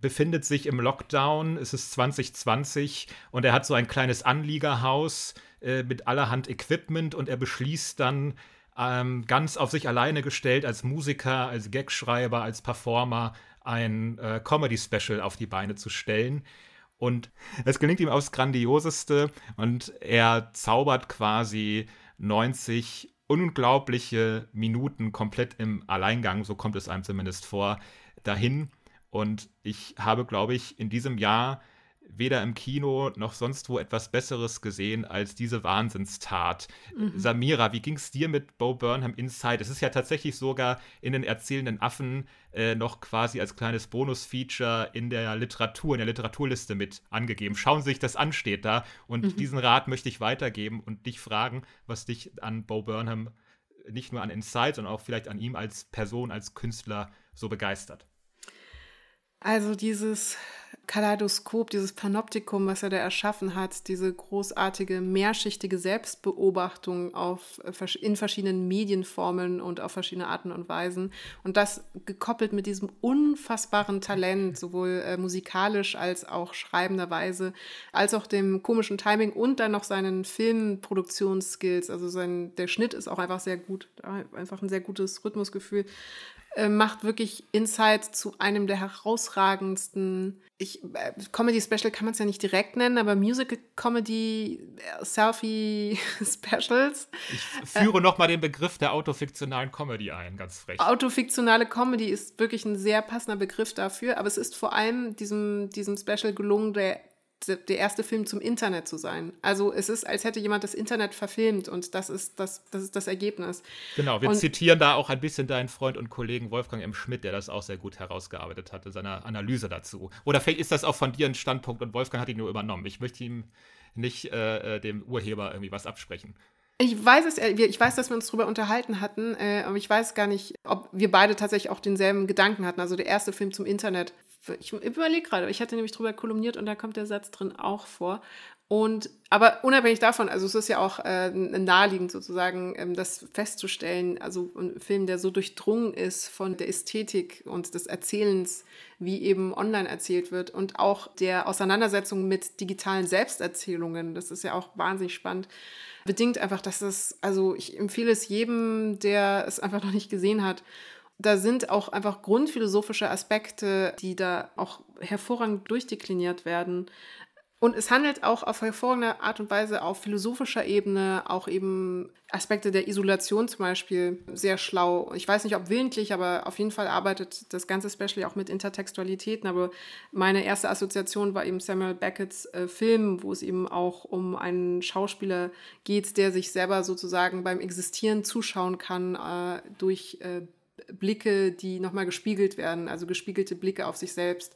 befindet sich im Lockdown, es ist 2020 und er hat so ein kleines Anliegerhaus äh, mit allerhand Equipment und er beschließt dann, ähm, ganz auf sich alleine gestellt, als Musiker, als Gagschreiber, als Performer ein äh, Comedy-Special auf die Beine zu stellen. Und es gelingt ihm aufs Grandioseste und er zaubert quasi 90 unglaubliche Minuten komplett im Alleingang, so kommt es einem zumindest vor, dahin. Und ich habe, glaube ich, in diesem Jahr weder im Kino noch sonst wo etwas Besseres gesehen als diese Wahnsinnstat. Mhm. Samira, wie ging es dir mit Bo Burnham Inside? Es ist ja tatsächlich sogar in den erzählenden Affen äh, noch quasi als kleines Bonus-Feature in der Literatur, in der Literaturliste mit angegeben. Schauen Sie sich das an, steht da. Und mhm. diesen Rat möchte ich weitergeben und dich fragen, was dich an Bo Burnham nicht nur an Inside, sondern auch vielleicht an ihm als Person, als Künstler so begeistert. Also dieses Kaleidoskop, dieses Panoptikum, was er da erschaffen hat, diese großartige mehrschichtige Selbstbeobachtung auf, äh, in verschiedenen Medienformen und auf verschiedene Arten und Weisen. Und das gekoppelt mit diesem unfassbaren Talent, sowohl äh, musikalisch als auch schreibenderweise, als auch dem komischen Timing und dann noch seinen Filmproduktionsskills. Also sein, der Schnitt ist auch einfach sehr gut, einfach ein sehr gutes Rhythmusgefühl. Äh, macht wirklich Inside zu einem der herausragendsten. Ich, äh, Comedy Special kann man es ja nicht direkt nennen, aber Musical Comedy äh, Selfie [LAUGHS] Specials. Ich führe äh, nochmal den Begriff der autofiktionalen Comedy ein, ganz frech. Autofiktionale Comedy ist wirklich ein sehr passender Begriff dafür, aber es ist vor allem diesem, diesem Special gelungen, der der erste Film zum Internet zu sein. Also es ist, als hätte jemand das Internet verfilmt und das ist das, das, ist das Ergebnis. Genau, wir und, zitieren da auch ein bisschen deinen Freund und Kollegen Wolfgang M. Schmidt, der das auch sehr gut herausgearbeitet hat in seiner Analyse dazu. Oder vielleicht ist das auch von dir ein Standpunkt und Wolfgang hat ihn nur übernommen. Ich möchte ihm nicht äh, äh dem Urheber irgendwie was absprechen. Ich weiß es, äh, ich weiß, dass wir uns darüber unterhalten hatten, äh, aber ich weiß gar nicht, ob wir beide tatsächlich auch denselben Gedanken hatten. Also der erste Film zum Internet ich überlege gerade, ich hatte nämlich drüber kolumniert und da kommt der Satz drin auch vor. Und aber unabhängig davon, also es ist ja auch äh, naheliegend sozusagen, ähm, das festzustellen, also ein Film, der so durchdrungen ist von der Ästhetik und des Erzählens, wie eben online erzählt wird und auch der Auseinandersetzung mit digitalen Selbsterzählungen, das ist ja auch wahnsinnig spannend, bedingt einfach, dass es, also ich empfehle es jedem, der es einfach noch nicht gesehen hat da sind auch einfach grundphilosophische Aspekte, die da auch hervorragend durchdekliniert werden. Und es handelt auch auf hervorragende Art und Weise auf philosophischer Ebene, auch eben Aspekte der Isolation zum Beispiel, sehr schlau. Ich weiß nicht, ob willentlich, aber auf jeden Fall arbeitet das ganze Special auch mit Intertextualitäten. Aber meine erste Assoziation war eben Samuel Beckett's äh, Film, wo es eben auch um einen Schauspieler geht, der sich selber sozusagen beim Existieren zuschauen kann äh, durch äh, Blicke, die nochmal gespiegelt werden, also gespiegelte Blicke auf sich selbst.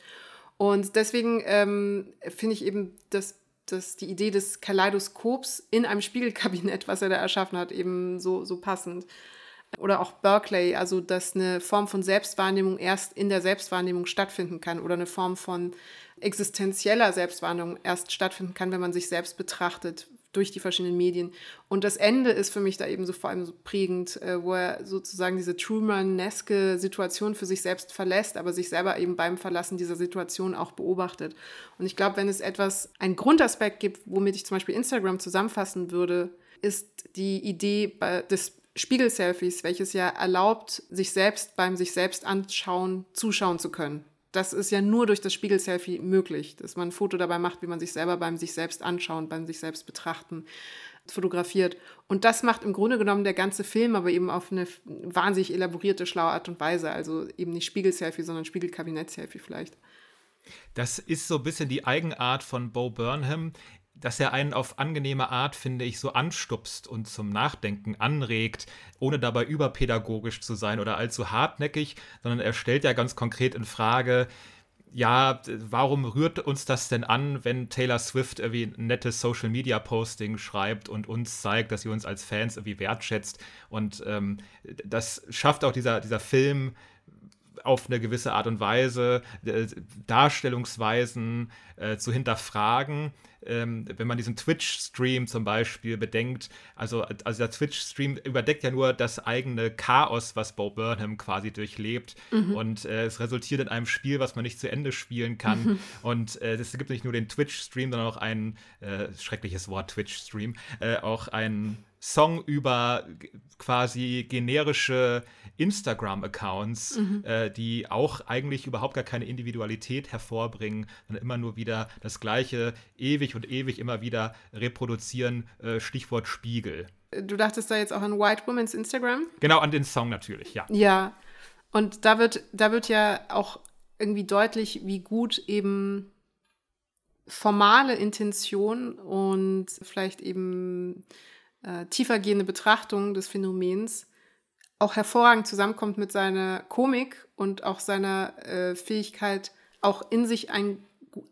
Und deswegen ähm, finde ich eben, dass, dass die Idee des Kaleidoskops in einem Spiegelkabinett, was er da erschaffen hat, eben so, so passend. Oder auch Berkeley, also dass eine Form von Selbstwahrnehmung erst in der Selbstwahrnehmung stattfinden kann oder eine Form von existenzieller Selbstwahrnehmung erst stattfinden kann, wenn man sich selbst betrachtet, durch die verschiedenen Medien. Und das Ende ist für mich da eben so vor allem so prägend, äh, wo er sozusagen diese Truman-eske Situation für sich selbst verlässt, aber sich selber eben beim Verlassen dieser Situation auch beobachtet. Und ich glaube, wenn es etwas, ein Grundaspekt gibt, womit ich zum Beispiel Instagram zusammenfassen würde, ist die Idee des Spiegel-Selfies, welches ja erlaubt, sich selbst beim sich selbst anschauen, zuschauen zu können das ist ja nur durch das Spiegel-Selfie möglich, dass man ein Foto dabei macht, wie man sich selber beim sich selbst anschauen, beim sich selbst betrachten fotografiert. Und das macht im Grunde genommen der ganze Film, aber eben auf eine wahnsinnig elaborierte, schlaue Art und Weise. Also eben nicht Spiegel-Selfie, sondern Spiegel-Kabinett-Selfie vielleicht. Das ist so ein bisschen die Eigenart von Bo Burnham dass er einen auf angenehme Art, finde ich, so anstupst und zum Nachdenken anregt, ohne dabei überpädagogisch zu sein oder allzu hartnäckig, sondern er stellt ja ganz konkret in Frage, ja, warum rührt uns das denn an, wenn Taylor Swift irgendwie ein nettes Social Media Posting schreibt und uns zeigt, dass sie uns als Fans irgendwie wertschätzt? Und ähm, das schafft auch dieser, dieser Film auf eine gewisse Art und Weise, äh, Darstellungsweisen äh, zu hinterfragen ähm, wenn man diesen Twitch-Stream zum Beispiel bedenkt, also, also der Twitch-Stream überdeckt ja nur das eigene Chaos, was Bo Burnham quasi durchlebt. Mhm. Und äh, es resultiert in einem Spiel, was man nicht zu Ende spielen kann. Mhm. Und äh, es gibt nicht nur den Twitch-Stream, sondern auch ein äh, schreckliches Wort, Twitch-Stream, auch ein Song über quasi generische Instagram-Accounts, mhm. äh, die auch eigentlich überhaupt gar keine Individualität hervorbringen, sondern immer nur wieder das Gleiche ewig und ewig immer wieder reproduzieren. Äh, Stichwort Spiegel. Du dachtest da jetzt auch an White Woman's Instagram? Genau, an den Song natürlich, ja. Ja. Und da wird, da wird ja auch irgendwie deutlich, wie gut eben formale Intention und vielleicht eben äh, tiefergehende Betrachtung des Phänomens auch hervorragend zusammenkommt mit seiner Komik und auch seiner äh, Fähigkeit, auch in sich ein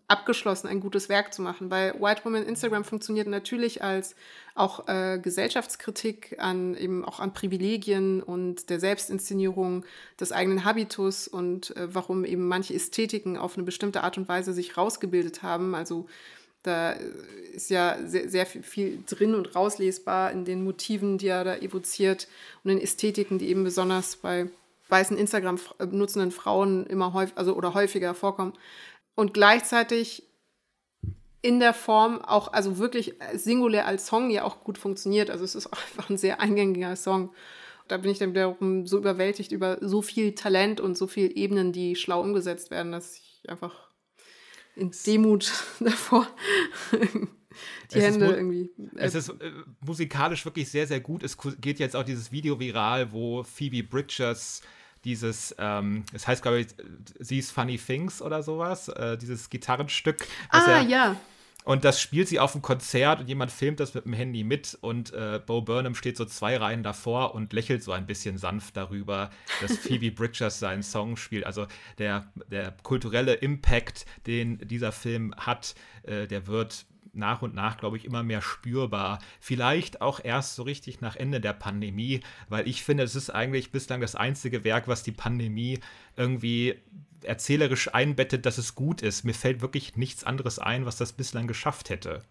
abgeschlossen ein gutes Werk zu machen, weil White Woman Instagram funktioniert natürlich als auch äh, Gesellschaftskritik an eben auch an Privilegien und der Selbstinszenierung des eigenen Habitus und äh, warum eben manche Ästhetiken auf eine bestimmte Art und Weise sich rausgebildet haben. Also da ist ja sehr, sehr viel drin und rauslesbar in den Motiven, die er da evoziert und in Ästhetiken, die eben besonders bei weißen Instagram nutzenden Frauen immer häufig, also oder häufiger vorkommen und gleichzeitig in der Form auch, also wirklich singulär als Song ja auch gut funktioniert. Also es ist einfach ein sehr eingängiger Song. Da bin ich dann wiederum so überwältigt über so viel Talent und so viele Ebenen, die schlau umgesetzt werden, dass ich einfach in Demut [LAUGHS] davor die es Hände irgendwie. Äh, es ist äh, musikalisch wirklich sehr, sehr gut. Es geht jetzt auch dieses Video viral, wo Phoebe Bridgers dieses, ähm, es heißt, glaube ich, These Funny Things oder sowas, äh, dieses Gitarrenstück. Ah, er, ja. Und das spielt sie auf dem Konzert und jemand filmt das mit dem Handy mit und äh, Bo Burnham steht so zwei Reihen davor und lächelt so ein bisschen sanft darüber, dass [LAUGHS] Phoebe Bridgers seinen Song spielt. Also der, der kulturelle Impact, den dieser Film hat, äh, der wird nach und nach, glaube ich, immer mehr spürbar. Vielleicht auch erst so richtig nach Ende der Pandemie, weil ich finde, es ist eigentlich bislang das einzige Werk, was die Pandemie irgendwie erzählerisch einbettet, dass es gut ist. Mir fällt wirklich nichts anderes ein, was das bislang geschafft hätte.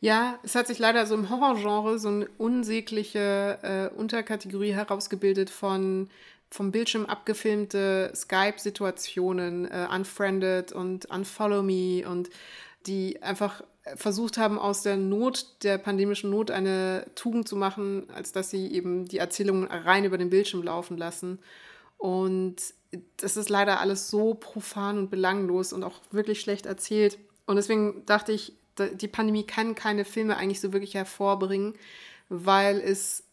Ja, es hat sich leider so im Horrorgenre so eine unsägliche äh, Unterkategorie herausgebildet von vom Bildschirm abgefilmte Skype-Situationen, äh, Unfriended und Unfollow Me und die einfach versucht haben, aus der Not, der pandemischen Not, eine Tugend zu machen, als dass sie eben die Erzählungen rein über den Bildschirm laufen lassen. Und das ist leider alles so profan und belanglos und auch wirklich schlecht erzählt. Und deswegen dachte ich, die Pandemie kann keine Filme eigentlich so wirklich hervorbringen, weil es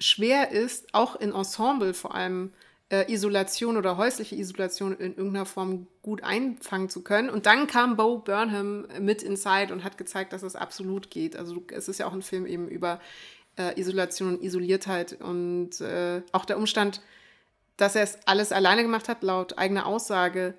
schwer ist, auch in Ensemble vor allem äh, Isolation oder häusliche Isolation in irgendeiner Form gut einfangen zu können. Und dann kam Bo Burnham mit Inside und hat gezeigt, dass es absolut geht. Also es ist ja auch ein Film eben über äh, Isolation und Isoliertheit und äh, auch der Umstand, dass er es alles alleine gemacht hat, laut eigener Aussage,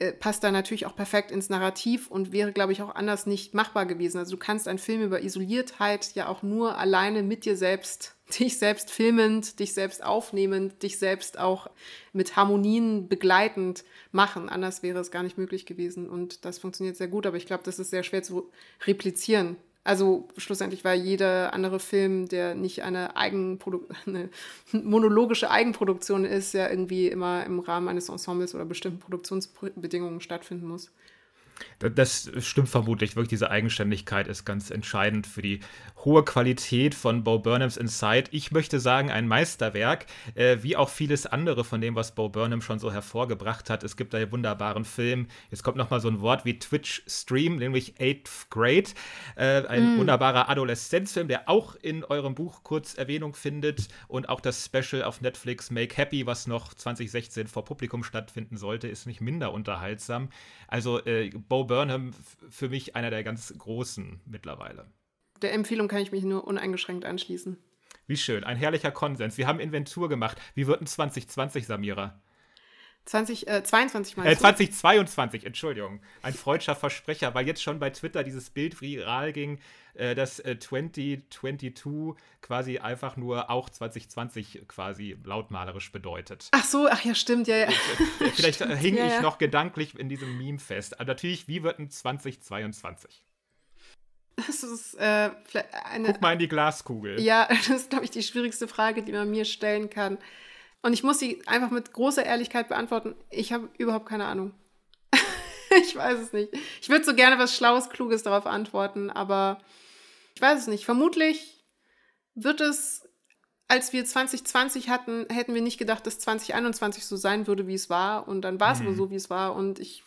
äh, passt da natürlich auch perfekt ins Narrativ und wäre, glaube ich, auch anders nicht machbar gewesen. Also du kannst einen Film über Isoliertheit ja auch nur alleine mit dir selbst, [LAUGHS] dich selbst filmend, dich selbst aufnehmend, dich selbst auch mit Harmonien begleitend machen. Anders wäre es gar nicht möglich gewesen. Und das funktioniert sehr gut, aber ich glaube, das ist sehr schwer zu replizieren also schlussendlich war jeder andere Film, der nicht eine, Eigenprodu [LAUGHS] eine monologische Eigenproduktion ist, ja irgendwie immer im Rahmen eines Ensembles oder bestimmten Produktionsbedingungen stattfinden muss. Das stimmt vermutlich. Wirklich, diese Eigenständigkeit ist ganz entscheidend für die hohe Qualität von Bo Burnhams Inside. Ich möchte sagen, ein Meisterwerk, äh, wie auch vieles andere von dem, was Bo Burnham schon so hervorgebracht hat. Es gibt da einen wunderbaren Film. Jetzt kommt noch mal so ein Wort wie Twitch Stream, nämlich Eighth Grade. Äh, ein mm. wunderbarer Adoleszenzfilm, der auch in eurem Buch kurz Erwähnung findet. Und auch das Special auf Netflix Make Happy, was noch 2016 vor Publikum stattfinden sollte, ist nicht minder unterhaltsam. Also äh, Bo Burnham für mich einer der ganz großen mittlerweile. Der Empfehlung kann ich mich nur uneingeschränkt anschließen. Wie schön, ein herrlicher Konsens. Wir haben Inventur gemacht. Wie wird ein 2020, Samira? 20, äh, 22 meinst äh, 2022, Entschuldigung. Ein freudscher Versprecher, weil jetzt schon bei Twitter dieses Bild viral ging, äh, dass äh, 2022 quasi einfach nur auch 2020 quasi lautmalerisch bedeutet. Ach so, ach ja, stimmt, ja, ja. Äh, [LAUGHS] vielleicht stimmt, hing ja, ich ja. noch gedanklich in diesem Meme fest. Aber natürlich, wie wird ein 2022? Das ist äh, eine. Guck mal in die Glaskugel. Ja, [LAUGHS] das ist, glaube ich, die schwierigste Frage, die man mir stellen kann. Und ich muss sie einfach mit großer Ehrlichkeit beantworten. Ich habe überhaupt keine Ahnung. [LAUGHS] ich weiß es nicht. Ich würde so gerne was Schlaues, Kluges darauf antworten, aber ich weiß es nicht. Vermutlich wird es, als wir 2020 hatten, hätten wir nicht gedacht, dass 2021 so sein würde, wie es war. Und dann war es mhm. aber so, wie es war. Und ich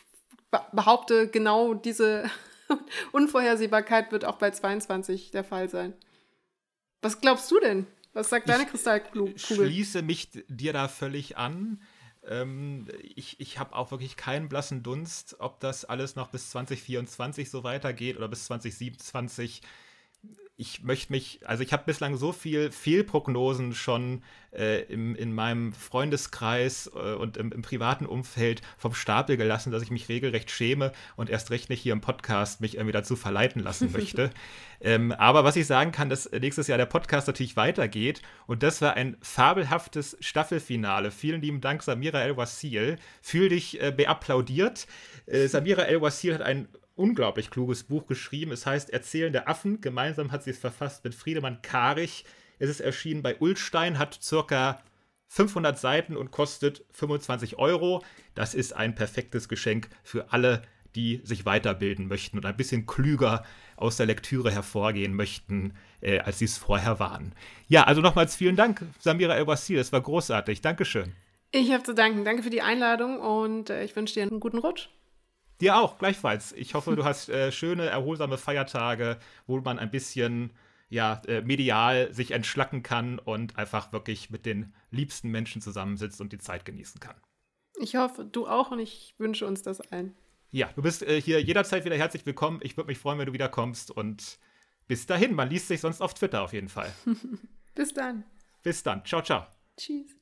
behaupte, genau diese [LAUGHS] Unvorhersehbarkeit wird auch bei 22 der Fall sein. Was glaubst du denn? Was sagt deine Kristallkugel? Ich schließe mich dir da völlig an. Ähm, ich ich habe auch wirklich keinen blassen Dunst, ob das alles noch bis 2024 so weitergeht oder bis 2027 ich möchte mich, also ich habe bislang so viel Fehlprognosen schon äh, im, in meinem Freundeskreis äh, und im, im, privaten Umfeld vom Stapel gelassen, dass ich mich regelrecht schäme und erst recht nicht hier im Podcast mich irgendwie dazu verleiten lassen [LAUGHS] möchte. ähm, aber was ich sagen kann, dass nächstes Jahr der Podcast natürlich weitergeht und das war ein fabelhaftes Staffelfinale. Vielen lieben Dank, Samira El-Wassil. Fühl dich äh, beapplaudiert. Äh, Samira El-Wassil hat ein unglaublich kluges Buch geschrieben. Es heißt Erzählen der Affen. Gemeinsam hat sie es verfasst mit Friedemann Karich. Es ist erschienen bei Ulstein, hat circa 500 Seiten und kostet 25 Euro. Das ist ein perfektes Geschenk für alle, die sich weiterbilden möchten und ein bisschen klüger aus der Lektüre hervorgehen möchten, äh, als sie es vorher waren. Ja, also nochmals vielen Dank, Samira El-Wassil. Es war großartig. Dankeschön. Ich habe zu danken. Danke für die Einladung und äh, ich wünsche dir einen guten Rutsch. Dir auch, gleichfalls. Ich hoffe, du hast äh, schöne, erholsame Feiertage, wo man ein bisschen ja, äh, medial sich entschlacken kann und einfach wirklich mit den liebsten Menschen zusammensitzt und die Zeit genießen kann. Ich hoffe, du auch und ich wünsche uns das allen. Ja, du bist äh, hier jederzeit wieder herzlich willkommen. Ich würde mich freuen, wenn du wiederkommst und bis dahin. Man liest sich sonst auf Twitter auf jeden Fall. [LAUGHS] bis dann. Bis dann. Ciao, ciao. Tschüss.